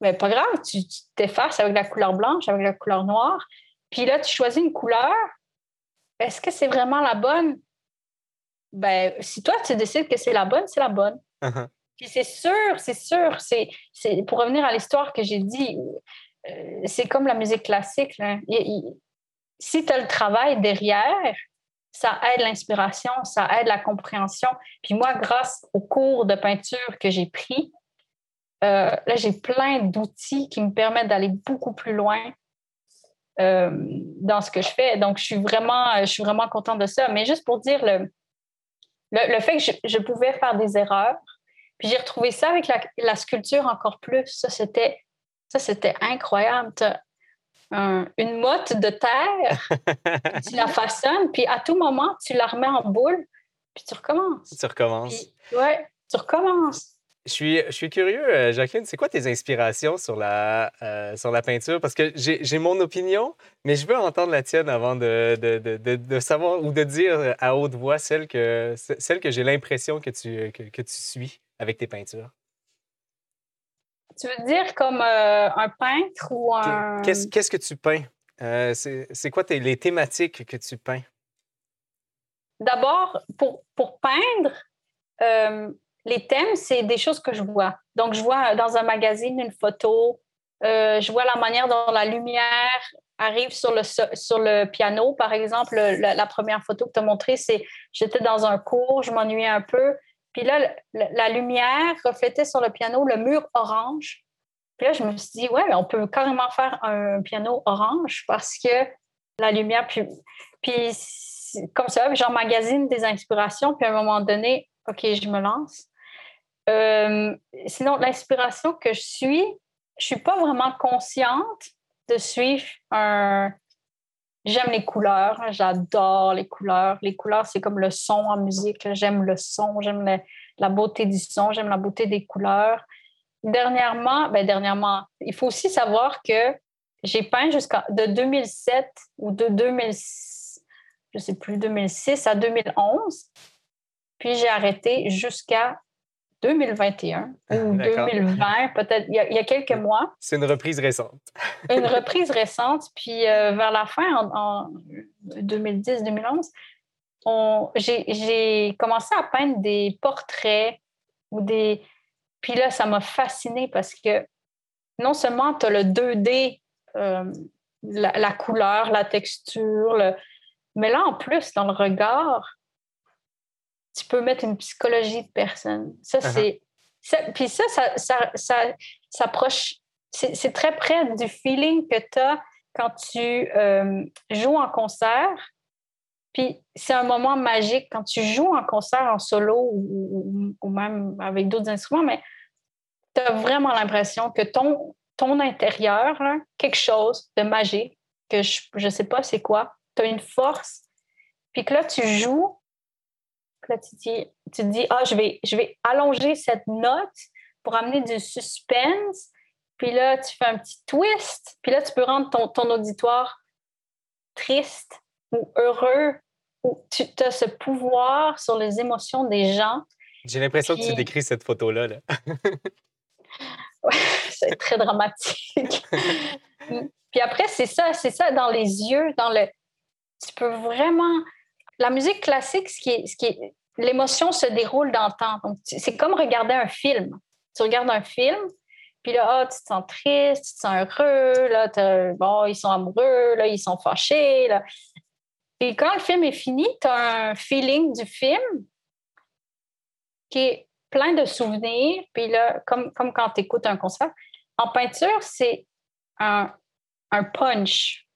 mais pas grave, tu t'effaces avec la couleur blanche, avec la couleur noire. Puis là, tu choisis une couleur. Est-ce que c'est vraiment la bonne? Ben, si toi, tu décides que c'est la bonne, c'est la bonne. Uh-huh. Puis c'est sûr, c'est sûr. C'est, pour revenir à l'histoire que j'ai dit, euh, c'est comme la musique classique. si tu as le travail derrière, ça aide l'inspiration, ça aide la compréhension. Puis moi, grâce au cours de peinture que j'ai pris, euh, là, j'ai plein d'outils qui me permettent d'aller beaucoup plus loin euh, dans ce que je fais. Donc, je suis vraiment, contente de ça. Mais juste pour dire le, fait que je, pouvais faire des erreurs, puis j'ai retrouvé ça avec la, sculpture encore plus. Ça, c'était, ça, c'était incroyable. une motte de terre, tu la façonnes, puis à tout moment, tu la remets en boule, puis tu recommences. Tu recommences. Oui, tu recommences. Je suis, je suis curieux, euh, Jacqueline, c'est quoi tes inspirations sur la, euh, sur la peinture? Parce que j'ai mon opinion, mais je veux entendre la tienne avant de, de, de, de savoir ou de dire à haute voix celle que, celle que j'ai l'impression que tu, que, que, tu suis avec tes peintures. Tu veux dire comme euh, un peintre ou un... Qu'est-ce que tu peins? c'est quoi les thématiques que tu peins? D'abord, pour, pour peindre, les thèmes, c'est des choses que je vois. Donc, je vois dans un magazine une photo, euh, je vois la manière dont la lumière arrive sur le, piano, par exemple. La, première photo que tu as montrée, c'est j'étais dans un cours, je m'ennuyais un peu. Puis là, la, lumière reflétait sur le piano le mur orange. Puis là, je me suis dit, ouais, on peut carrément faire un piano orange parce que la lumière. Puis, puis comme ça, j'emmagasine des inspirations. Puis à un moment donné, OK, je me lance. Euh, sinon, l'inspiration que je suis, je suis pas vraiment consciente de suivre un. J'aime les couleurs, j'adore les couleurs. Les couleurs, c'est comme le son en musique. J'aime le son, j'aime la beauté du son, j'aime la beauté des couleurs. Dernièrement, ben dernièrement, il faut aussi savoir que j'ai peint jusqu'à de 2007 ou de 2006, je sais plus 2006 à 2011. Puis j'ai arrêté jusqu'à 2021 ou 2020, peut-être il, y a quelques mois. C'est une reprise récente. une reprise récente. Puis euh, vers la fin, en, 2010-2011, j'ai commencé à peindre des portraits ou des. Puis là, ça m'a fasciné parce que non seulement tu as le 2D euh, la, couleur, la texture. Mais là, en plus, dans le regard, tu peux mettre une psychologie de personne. Ça, uh-huh. c'est. puis ça, ça, ça, ça s'approche. C'est très près du feeling que tu as quand tu euh, joues en concert. Puis c'est un moment magique quand tu joues en concert en solo ou, ou même avec d'autres instruments, mais tu as vraiment l'impression que ton, ton intérieur, quelque chose de magique, que je ne sais pas c'est quoi, tu as une force, puis que là, tu joues, là, tu, dis, tu te dis, ah, je vais, je vais allonger cette note pour amener du suspense, puis là, tu fais un petit twist, puis là, tu peux rendre ton, ton auditoire triste ou heureux, ou tu as ce pouvoir sur les émotions des gens. J'ai l'impression que tu décris cette photo-là. Là. c'est très dramatique. Puis après, c'est ça, c'est ça dans les yeux, dans le. Tu peux vraiment. La musique classique, ce qui est, qui l'émotion se déroule dans le temps. c'est comme regarder un film. Tu regardes un film, puis là, ah, tu te sens triste, tu te sens heureux, là, bon, ils sont amoureux, là, ils sont fâchés. Là. Et quand le film est fini, tu as un feeling du film qui est plein de souvenirs. Puis là, comme, comme quand tu écoutes un concert, en peinture, c'est un, un punch.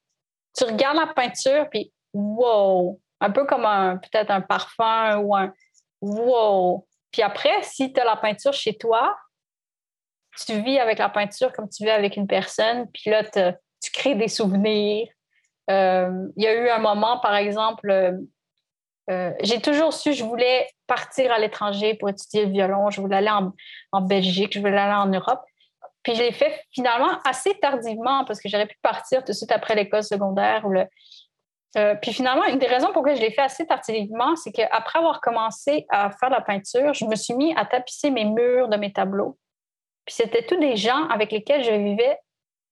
Tu regardes la peinture, puis wow! Un peu comme peut-être un parfum ou un wow! Puis après, si tu as la peinture chez toi, tu vis avec la peinture comme tu vis avec une personne, puis là, tu crées des souvenirs. Euh, il y a eu un moment, par exemple, euh, euh, j'ai toujours su, je voulais partir à l'étranger pour étudier le violon. Je voulais aller en, Belgique, je voulais aller en Europe. Puis je l'ai fait finalement assez tardivement parce que j'aurais pu partir tout de suite après l'école secondaire. Euh, puis finalement, une des raisons pour lesquelles je l'ai fait assez tardivement, c'est qu'après avoir commencé à faire la peinture, je me suis mis à tapisser mes murs de mes tableaux. Puis c'était tous des gens avec lesquels je vivais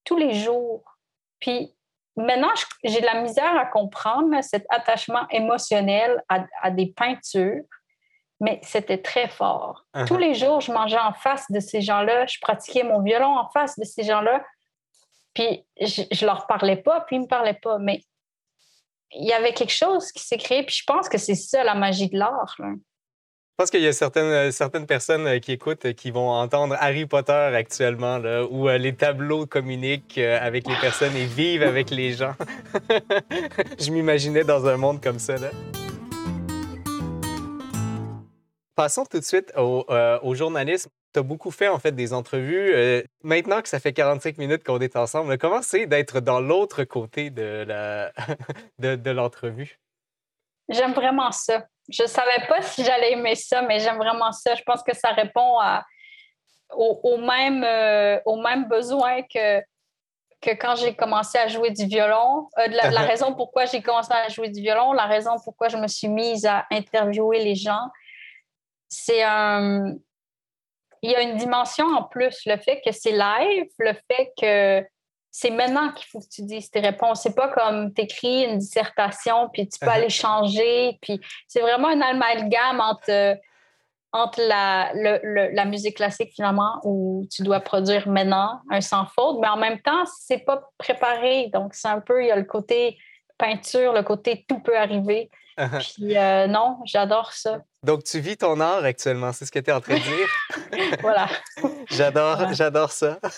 tous les jours. Puis Maintenant, j'ai de la misère à comprendre cet attachement émotionnel à, des peintures, mais c'était très fort. Uh-huh. Tous les jours, je mangeais en face de ces gens-là, je pratiquais mon violon en face de ces gens-là, puis je, ne leur parlais pas, puis ils me parlaient pas, mais il y avait quelque chose qui s'est créé, puis je pense que c'est ça la magie de l'art. Je pense qu'il y a certaines, euh, certaines personnes euh, qui écoutent euh, qui vont entendre Harry Potter actuellement, là, où les tableaux communiquent avec les personnes et vivent avec les gens. Je m'imaginais dans un monde comme ça. Passons tout de suite au, journalisme. Tu as beaucoup fait en fait des entrevues. maintenant que ça fait 45 minutes qu'on est ensemble, comment c'est d'être dans l'autre côté de, la... de l'entrevue? J'aime vraiment ça. Je savais pas si j'allais aimer ça, mais j'aime vraiment ça. Je pense que ça répond à, au, même, euh, au même besoin que, que quand j'ai commencé à jouer du violon. Euh, la, la, raison pourquoi j'ai commencé à jouer du violon, la raison pourquoi je me suis mise à interviewer les gens, c'est un. Il y a une dimension en plus, le fait que c'est live, le fait que c'est maintenant qu'il faut que tu dises tes réponses. C'est pas comme tu écris une dissertation, puis tu peux uh-huh. aller changer. Puis c'est vraiment un amalgame entre, entre la, la musique classique, finalement, où tu dois produire maintenant un sans faute, mais en même temps, c'est pas préparé. Donc, c'est un peu, il y a le côté peinture, le côté tout peut arriver. Uh-huh. Puis euh, non, j'adore ça. Donc, tu vis ton art actuellement, c'est ce que tu es en train de dire? voilà. J'adore, j'adore ça.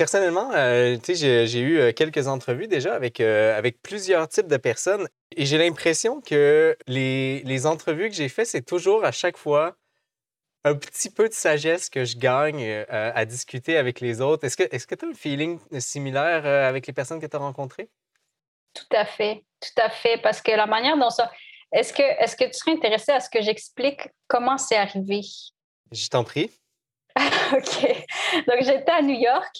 Personnellement, euh, j'ai eu euh, quelques entrevues déjà avec, euh, avec plusieurs types de personnes et j'ai l'impression que les, les, entrevues que j'ai faites, c'est toujours à chaque fois un petit peu de sagesse que je gagne à discuter avec les autres. Est-ce que tu as un feeling similaire avec les personnes que tu as rencontrées? Tout à fait, tout à fait, parce que la manière dont ça... Est-ce que, est que tu serais intéressé à ce que j'explique comment c'est arrivé? Je t'en prie. OK. Donc, j'étais à New York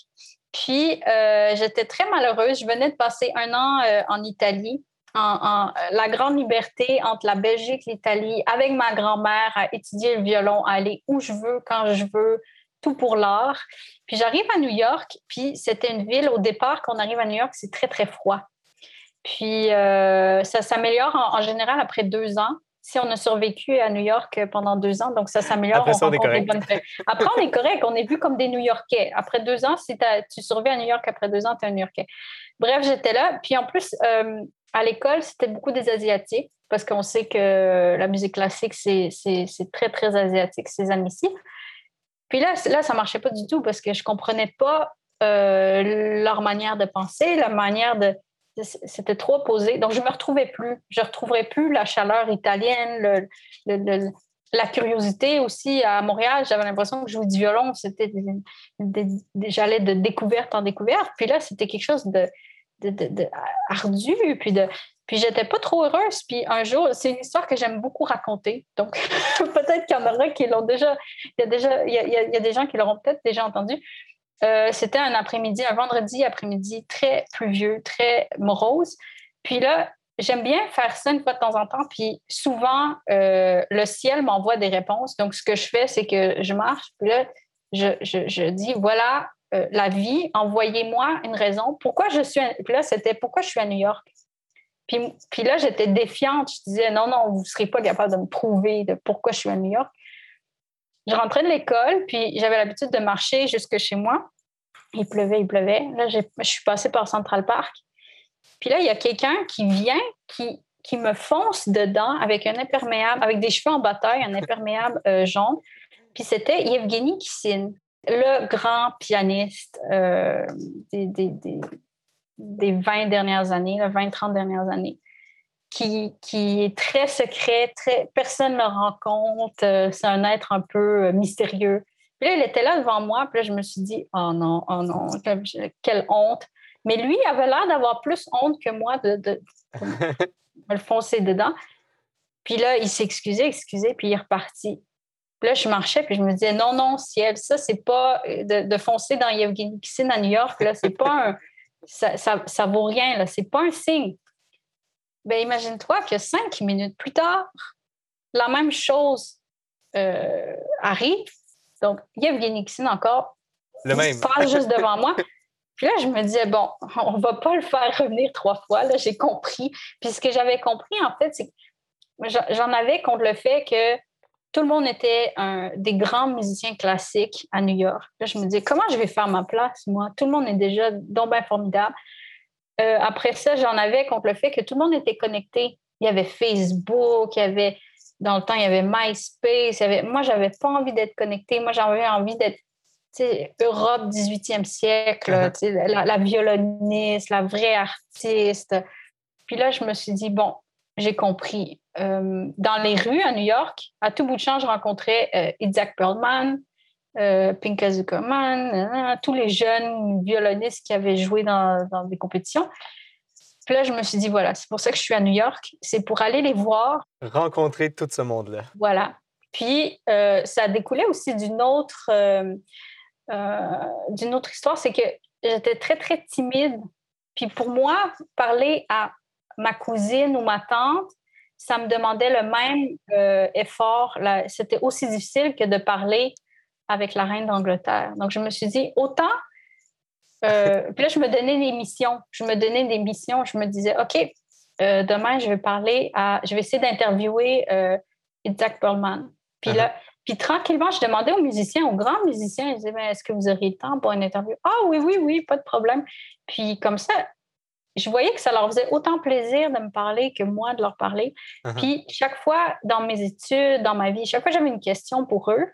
puis, euh, j'étais très malheureuse. Je venais de passer un an euh, en Italie, en, la grande liberté entre la Belgique et l'Italie, avec ma grand-mère, à étudier le violon, à aller où je veux, quand je veux, tout pour l'art. Puis, j'arrive à New York, puis c'était une ville, au départ, quand on arrive à New York, c'est très, très froid. Puis, euh, ça s'améliore en, général après deux ans. si on a survécu à New York pendant deux ans, donc ça s'améliore. Après, ça, on, est correct. Après, on est correct. On est vu comme des New-Yorkais. Après deux ans, si tu survis à New York, après deux ans, tu es un New-Yorkais. Bref, j'étais là. Puis en plus, euh, à l'école, c'était beaucoup des Asiatiques parce qu'on sait que la musique classique, c'est très, très asiatique ces années-ci. Puis là, là, ça marchait pas du tout parce que je comprenais pas euh, leur manière de penser, la manière de c'était trop opposé. Donc, je ne me retrouvais plus. Je ne retrouverais plus la chaleur italienne, la curiosité aussi. À Montréal, j'avais l'impression que jouer du violon, c'était j'allais de découverte en découverte. Puis là, c'était quelque chose de. Puis de, puis j'étais pas trop heureuse. Puis un jour, c'est une histoire que j'aime beaucoup raconter. Donc, peut-être qu'il y en aura qui l'ont déjà. Il y a déjà, il y a des gens qui l'auront peut-être déjà entendu. Euh, c'était un après-midi, un vendredi après-midi très pluvieux, très morose. Puis là, j'aime bien faire ça une fois de temps en temps. Puis souvent, euh, le ciel m'envoie des réponses. Donc, ce que je fais, c'est que je marche. Puis là, je, dis voilà euh, la vie, envoyez-moi une raison. Pourquoi je suis. Puis là, c'était pourquoi je suis à New York. Puis, puis là, j'étais défiante. Je disais non, non, vous ne serez pas capable de me prouver de pourquoi je suis à New York. Je rentrais de l'école, puis j'avais l'habitude de marcher jusque chez moi. Il pleuvait, il pleuvait. Là, je suis passée par Central Park. Puis là, il y a quelqu'un qui vient, qui, qui me fonce dedans avec un imperméable, avec des cheveux en bataille, un imperméable euh, jaune. Puis c'était Yevgeny Kissin, le grand pianiste euh, des, des, des, 20 dernières années, les 20-30 dernières années qui, qui est très secret, très, personne ne le rencontre. Euh, c'est un être un peu euh, mystérieux. Puis là, il était là devant moi, puis là, je me suis dit, oh non, oh non, quelle, honte. Mais lui avait l'air d'avoir plus honte que moi de, de, me le foncer dedans. Puis là, il s'est excusé, excusé, puis il est reparti. Puis là, je marchais, puis je me disais, non, non, ciel, ça, c'est pas euh, de, foncer dans Yevgeny Kissin à New York, là, c'est pas un. Ça, ça, ça, vaut rien, là, c'est pas un signe. Ben, imagine-toi que cinq minutes plus tard, la même chose euh, arrive. Donc, Yevgeny Kissin encore le même. passe juste devant moi. Puis là, je me disais, bon, on va pas le faire revenir trois fois. Là, j'ai compris. Puis ce que j'avais compris, en fait, c'est que j'en avais contre le fait que tout le monde était un, des grands musiciens classiques à New York. Là, je me disais, comment je vais faire ma place, moi? Tout le monde est déjà donc bien formidable. Euh, après ça, j'en avais contre le fait que tout le monde était connecté. Il y avait Facebook, il y avait, dans le temps, il y avait MySpace. Il y avait, moi, j'avais pas envie d'être connecté. Moi, j'avais envie d'être Europe 18e siècle, uh-huh. la, violoniste, la vraie artiste. Puis là, je me suis dit, bon, j'ai compris. Euh, dans les rues à New York, à tout bout de champ, je rencontrais euh, Isaac Perlman, euh, Pinka Zuckerman, tous les jeunes violonistes qui avaient joué dans, des compétitions. Puis là, je me suis dit, voilà, c'est pour ça que je suis à New York, c'est pour aller les voir. Rencontrer tout ce monde-là. Voilà. Puis, euh, ça a découlé aussi d'une autre, euh, d'une autre histoire, c'est que j'étais très, très timide. Puis pour moi, parler à ma cousine ou ma tante, ça me demandait le même effort. C'était aussi difficile que de parler avec la reine d'Angleterre. Donc, je me suis dit, autant. Euh, puis là, je me donnais des missions. Je me donnais des missions. Je me disais, OK, euh, demain, je vais parler à. Je vais essayer d'interviewer euh, Isaac Perlman. Puis là, uh-huh. puis tranquillement, je demandais aux musiciens, aux grands musiciens, je disais, est-ce que vous auriez le temps pour une interview? Ah oui, oui, oui, pas de problème. Puis comme ça, je voyais que ça leur faisait autant plaisir de me parler que moi de leur parler. Uh-huh. Puis chaque fois, dans mes études, dans ma vie, chaque fois j'avais une question pour eux,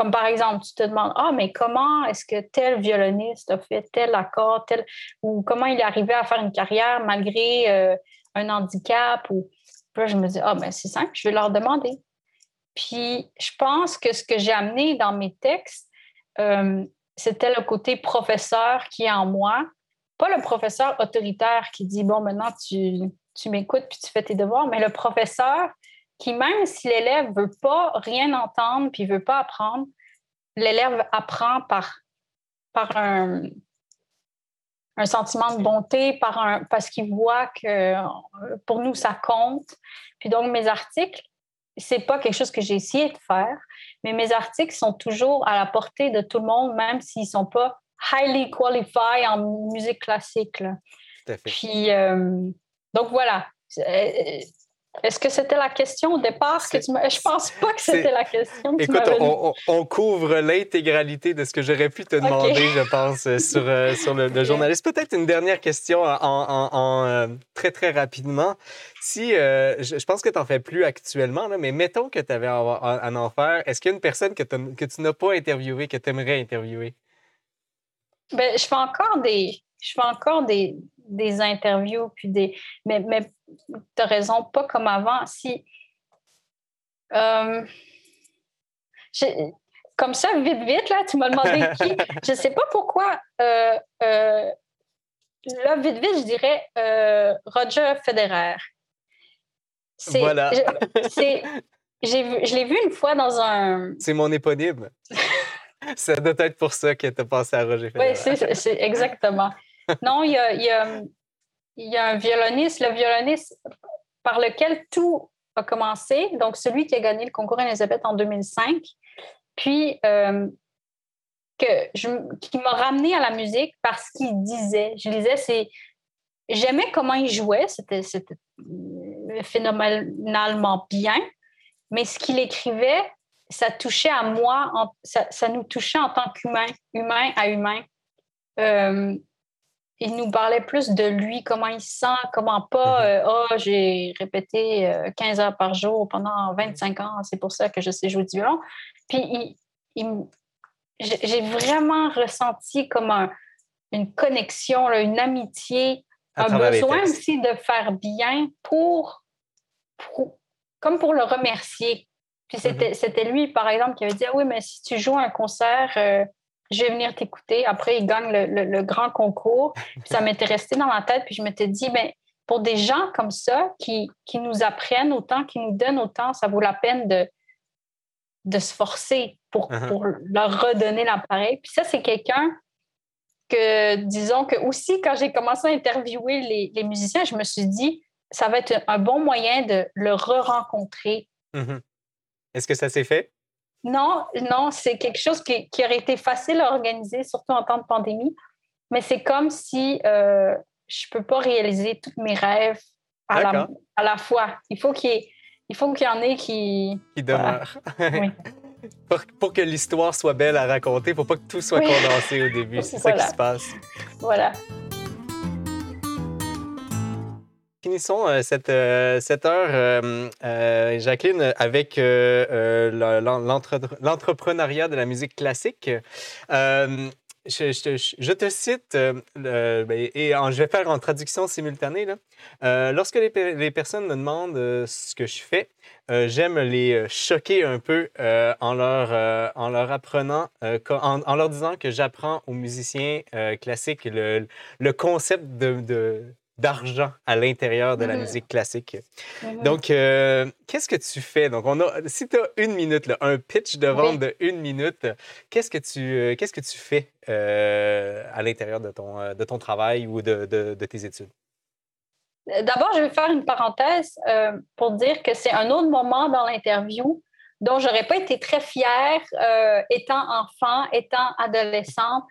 comme par exemple, tu te demandes, ah, mais comment est-ce que tel violoniste a fait tel accord, tel, ou comment il est arrivé à faire une carrière malgré euh, un handicap, ou là, je me dis, ah, ben c'est simple, je vais leur demander. Puis je pense que ce que j'ai amené dans mes textes, euh, c'était le côté professeur qui est en moi, pas le professeur autoritaire qui dit, bon, maintenant tu, tu m'écoutes puis tu fais tes devoirs, mais le professeur qui, même si l'élève ne veut pas rien entendre puis ne veut pas apprendre, l'élève apprend par, par un, un sentiment de bonté, par un, parce qu'il voit que pour nous, ça compte. Puis donc, mes articles, c'est pas quelque chose que j'ai essayé de faire, mais mes articles sont toujours à la portée de tout le monde, même s'ils sont pas highly qualified en musique classique. Puis, euh, donc voilà. Est-ce que c'était la question au départ que tu Je pense pas que c'était la question. Que Écoute, on, on, couvre l'intégralité de ce que j'aurais pu te demander, je pense, euh, sur, euh, sur le, journaliste. Peut-être une dernière question en, en, euh, très, très rapidement. Si, je, pense que tu n'en fais plus actuellement, là, mais mettons que tu avais à, en faire, est-ce qu'il y a une personne que, que tu n'as pas interviewée, que tu aimerais interviewer? Ben, je fais encore des, je fais encore des, des interviews, puis des. Mais, mais tu as raison, pas comme avant. Si. Euh, comme ça, vite, vite, là, tu m'as demandé qui. je ne sais pas pourquoi. Euh, euh, là, vite, vite, je dirais Roger Federer. Voilà. je l'ai vu une fois dans un. C'est mon éponyme. Ça doit être pour ça que tu as pensé à Roger Federer. Oui, c'est exactement. Non, il y a, un violoniste, le violoniste par lequel tout a commencé, donc celui qui a gagné le concours Elisabeth en 2005, puis euh, qui m'a ramené à la musique parce qu'il disait, je disais, c'est, j'aimais comment il jouait, c'était, phénoménalement bien, mais ce qu'il écrivait, ça touchait à moi, ça, nous touchait en tant qu'humain, humain à humain. Euh, il nous parlait plus de lui, comment il se sent, comment pas, mhm. euh, oh, j'ai répété 15 euh, heures par jour pendant 25 ans, c'est pour ça que je sais jouer du violon. Puis j'ai vraiment ressenti comme une connexion, une amitié, un besoin aussi de faire bien pour, comme pour le remercier. Puis mhm. c'était lui, par exemple, qui avait dit, ah oui, mais si tu joues un concert, euh, je vais venir t'écouter. Après, il gagne le, grand concours. ça m'était resté dans la tête. Puis je m'étais dit, ben, pour des gens comme ça, qui, qui nous apprennent autant, qui nous donnent autant, ça vaut la peine de, de se forcer pour, uh-huh. pour leur redonner l'appareil. Puis ça, c'est quelqu'un que, disons que aussi, quand j'ai commencé à interviewer les, les, musiciens, je me suis dit, ça va être un bon moyen de le re-rencontrer. Mm-hmm. Est-ce que ça s'est fait? Non, non, c'est quelque chose qui, aurait été facile à organiser, surtout en temps de pandémie. Mais c'est comme si euh, je ne peux pas réaliser tous mes rêves à la, à la, fois. Il faut qu'il y, il faut qu'il y en ait qui... Qui demeurent. Oui. pour, que l'histoire soit belle à raconter, il ne faut pas que tout soit condensé au début. C'est ça qui se passe. Voilà. Finissons euh, cette, euh, cette, heure, euh, Jacqueline, avec l'entrepreneuriat de la musique classique. Je, te cite, ben, et je vais faire en traduction simultanée. Lorsque les, les, personnes me demandent ce que je fais, j'aime les choquer un peu en, leur, en leur apprenant, en, en, leur disant que j'apprends aux musiciens classiques le, le concept de d'argent à l'intérieur de la mm-hmm. musique classique. Mm-hmm. Donc, euh, qu'est-ce que tu fais? Donc, on a, si tu as une minute, un pitch de vente de une minute, qu'est-ce que tu, euh, qu'est-ce que tu fais euh, à l'intérieur de ton, de ton travail ou de, de, tes études? D'abord, je vais faire une parenthèse pour dire que c'est un autre moment dans l'interview dont j'aurais pas été très fière étant enfant, étant adolescente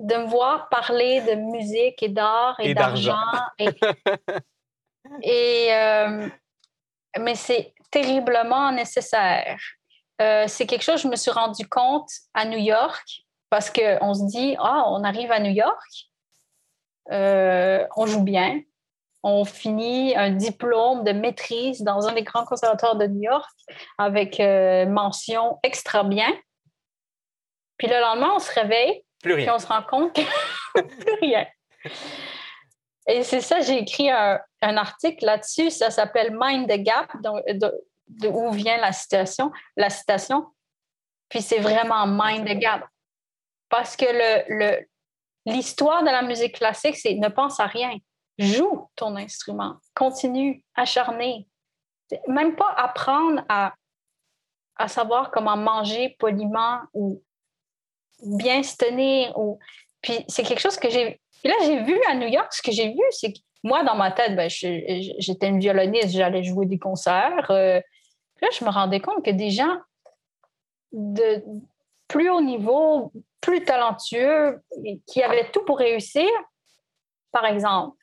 de me voir parler de musique et d'art et, d'argent. Et, euh, mais c'est terriblement nécessaire. Euh, c'est quelque chose que je me suis rendu compte à New York parce qu'on se dit, ah, on arrive à New York, euh, on joue bien, on finit un diplôme de maîtrise dans un des grands conservatoires de New York avec mention extra bien. Puis le lendemain, on se réveille, plus rien. Puis on se rend compte que plus rien. Et c'est ça, j'ai écrit un, article là-dessus, ça s'appelle Mind the Gap, de, où vient la citation. La citation. Puis c'est vraiment Mind the Gap. Parce que le, l'histoire de la musique classique, c'est ne pense à rien. Joue ton instrument, continue, acharné. Même pas apprendre à, à savoir comment manger poliment ou bien se tenir. Ou... Puis c'est quelque chose que j'ai. Puis là, j'ai vu à New York, ce que j'ai vu, c'est que moi, dans ma tête, ben, j'étais une violoniste, j'allais jouer des concerts. Euh, là, je me rendais compte que des gens de plus haut niveau, plus talentueux, qui avaient tout pour réussir, par exemple,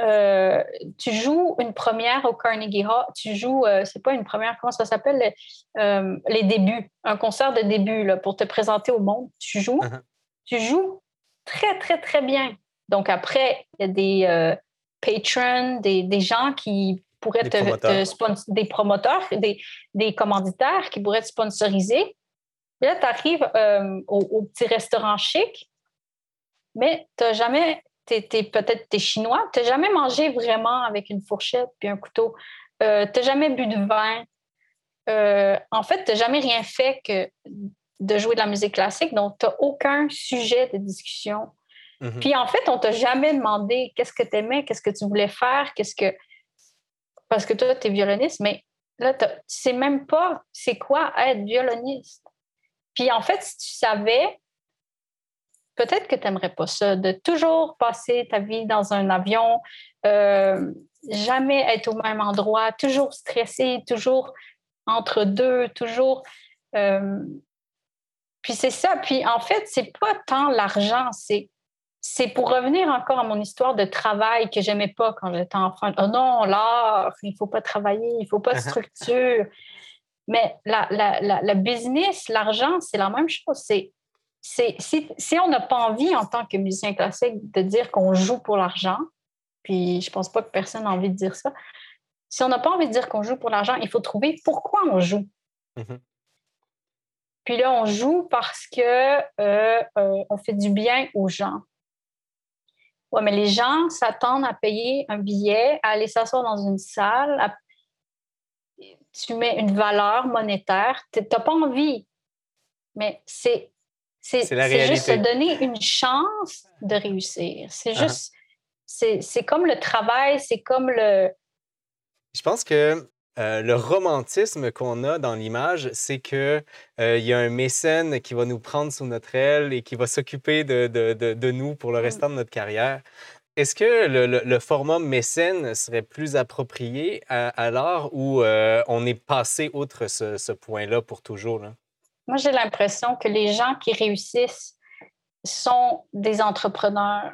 euh, tu joues une première au Carnegie Hall, tu joues, euh, c'est pas une première, comment ça s'appelle, euh, les débuts, un concert de début là, pour te présenter au monde. Tu joues, uh-huh. tu joues très, très, très bien. Donc après, il y a des patrons, des, des, gens qui pourraient te, sponsoriser, des promoteurs, des, des, commanditaires qui pourraient te sponsoriser. là, tu arrives au, au, petit restaurant chic, mais tu n'as jamais peut-être t'es chinois, tu n'as jamais mangé vraiment avec une fourchette puis un couteau, euh, tu n'as jamais bu de vin. Euh, en fait, tu n'as jamais rien fait que de jouer de la musique classique, donc tu n'as aucun sujet de discussion. Mm-hmm. Puis en fait, on t'a jamais demandé qu'est-ce que tu aimais, qu'est-ce que tu voulais faire, qu'est-ce que. Parce que toi, tu es violoniste, mais là, tu ne sais même pas c'est quoi être violoniste. Puis en fait, si tu savais, peut-être que tu n'aimerais pas ça, de toujours passer ta vie dans un avion, euh, jamais être au même endroit, toujours stressé, toujours entre deux, toujours. Euh, puis c'est ça. Puis en fait, c'est pas tant l'argent, c'est c'est pour revenir encore à mon histoire de travail que j'aimais pas quand j'étais enfant. Oh non, l'art, il faut pas travailler, il faut pas de structure. Mais la, la, la, la business, l'argent, c'est la même chose. C'est si, on n'a pas envie en tant que musicien classique de dire qu'on joue pour l'argent, puis je pense pas que personne n'a envie de dire ça, si on n'a pas envie de dire qu'on joue pour l'argent, il faut trouver pourquoi on joue. Mm-hmm. Puis là, on joue parce que euh, euh, on fait du bien aux gens. Oui, mais les gens s'attendent à payer un billet, à aller s'asseoir dans une salle. Tu mets une valeur monétaire. Tu n'as pas envie. Mais c'est c'est juste se donner une chance de réussir. C'est uh-huh. juste, c'est comme le travail, c'est comme le. Je pense que euh, le romantisme qu'on a dans l'image, c'est qu'il euh, y a un mécène qui va nous prendre sous notre aile et qui va s'occuper de, de, de, nous pour le mm. restant de notre carrière. Est-ce que le, le, format mécène serait plus approprié à, l'heure où euh, on est passé outre ce, ce point-là pour toujours? Là? Moi, j'ai l'impression que les gens qui réussissent sont des entrepreneurs.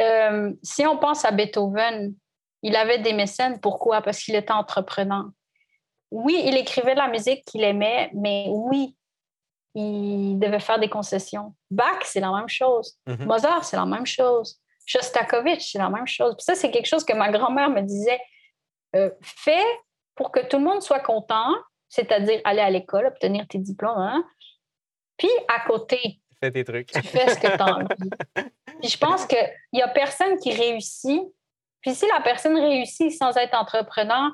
Euh, si on pense à Beethoven, il avait des mécènes. Pourquoi? Parce qu'il était entrepreneur. Oui, il écrivait la musique qu'il aimait, mais oui, il devait faire des concessions. Bach, c'est la même chose. Mm-hmm. Mozart, c'est la même chose. Shostakovich, c'est la même chose. ça, c'est quelque chose que ma grand-mère me disait. Euh, fais pour que tout le monde soit content, c'est-à-dire aller à l'école, obtenir tes diplômes. Hein? Puis à côté, fais tes trucs. tu fais ce que tu as envie. Puis je pense qu'il n'y a personne qui réussit. Puis si la personne réussit sans être entrepreneur,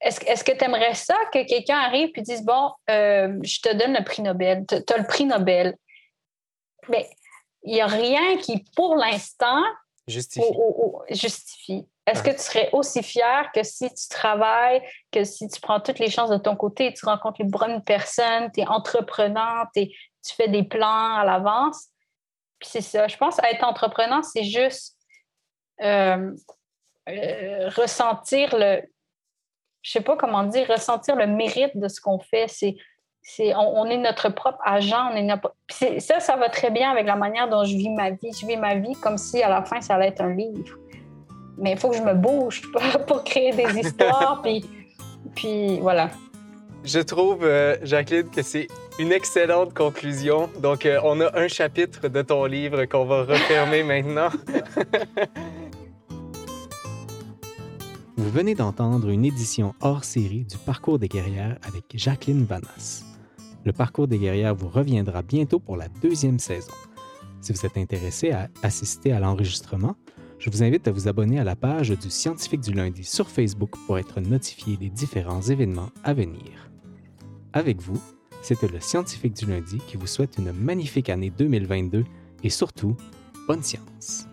est-ce, que tu aimerais ça que quelqu'un arrive et dise Bon, euh, je te donne le prix Nobel, tu as le prix Nobel? Mais il n'y a rien qui, pour l'instant, justifie. Est-ce que tu serais aussi fier que si tu travailles, que si tu prends toutes les chances de ton côté, tu rencontres les bonnes personnes, tu es entrepreneur, tu fais des plans à l'avance? Puis c'est ça. Je pense être entrepreneur, c'est juste euh, euh, ressentir le. Je sais pas comment dire, ressentir le mérite de ce qu'on fait. C'est. On, est notre propre agent. On est ça, ça va très bien avec la manière dont je vis ma vie. Je vis ma vie comme si à la fin, ça allait être un livre mais il faut que je me bouge pour créer des histoires. puis, puis voilà. Je trouve, euh, Jacqueline, que c'est une excellente conclusion. Donc, euh, on a un chapitre de ton livre qu'on va refermer maintenant. Vous venez d'entendre une édition hors série du Parcours des guerrières avec Jacqueline Vanas. Le Parcours des guerrières vous reviendra bientôt pour la deuxième saison. Si vous êtes intéressé à assister à l'enregistrement, je vous invite à vous abonner à la page du Scientifique du lundi sur Facebook pour être notifié des différents événements à venir. Avec vous, c'était le Scientifique du lundi qui vous souhaite une magnifique année 2022 et surtout, bonne science.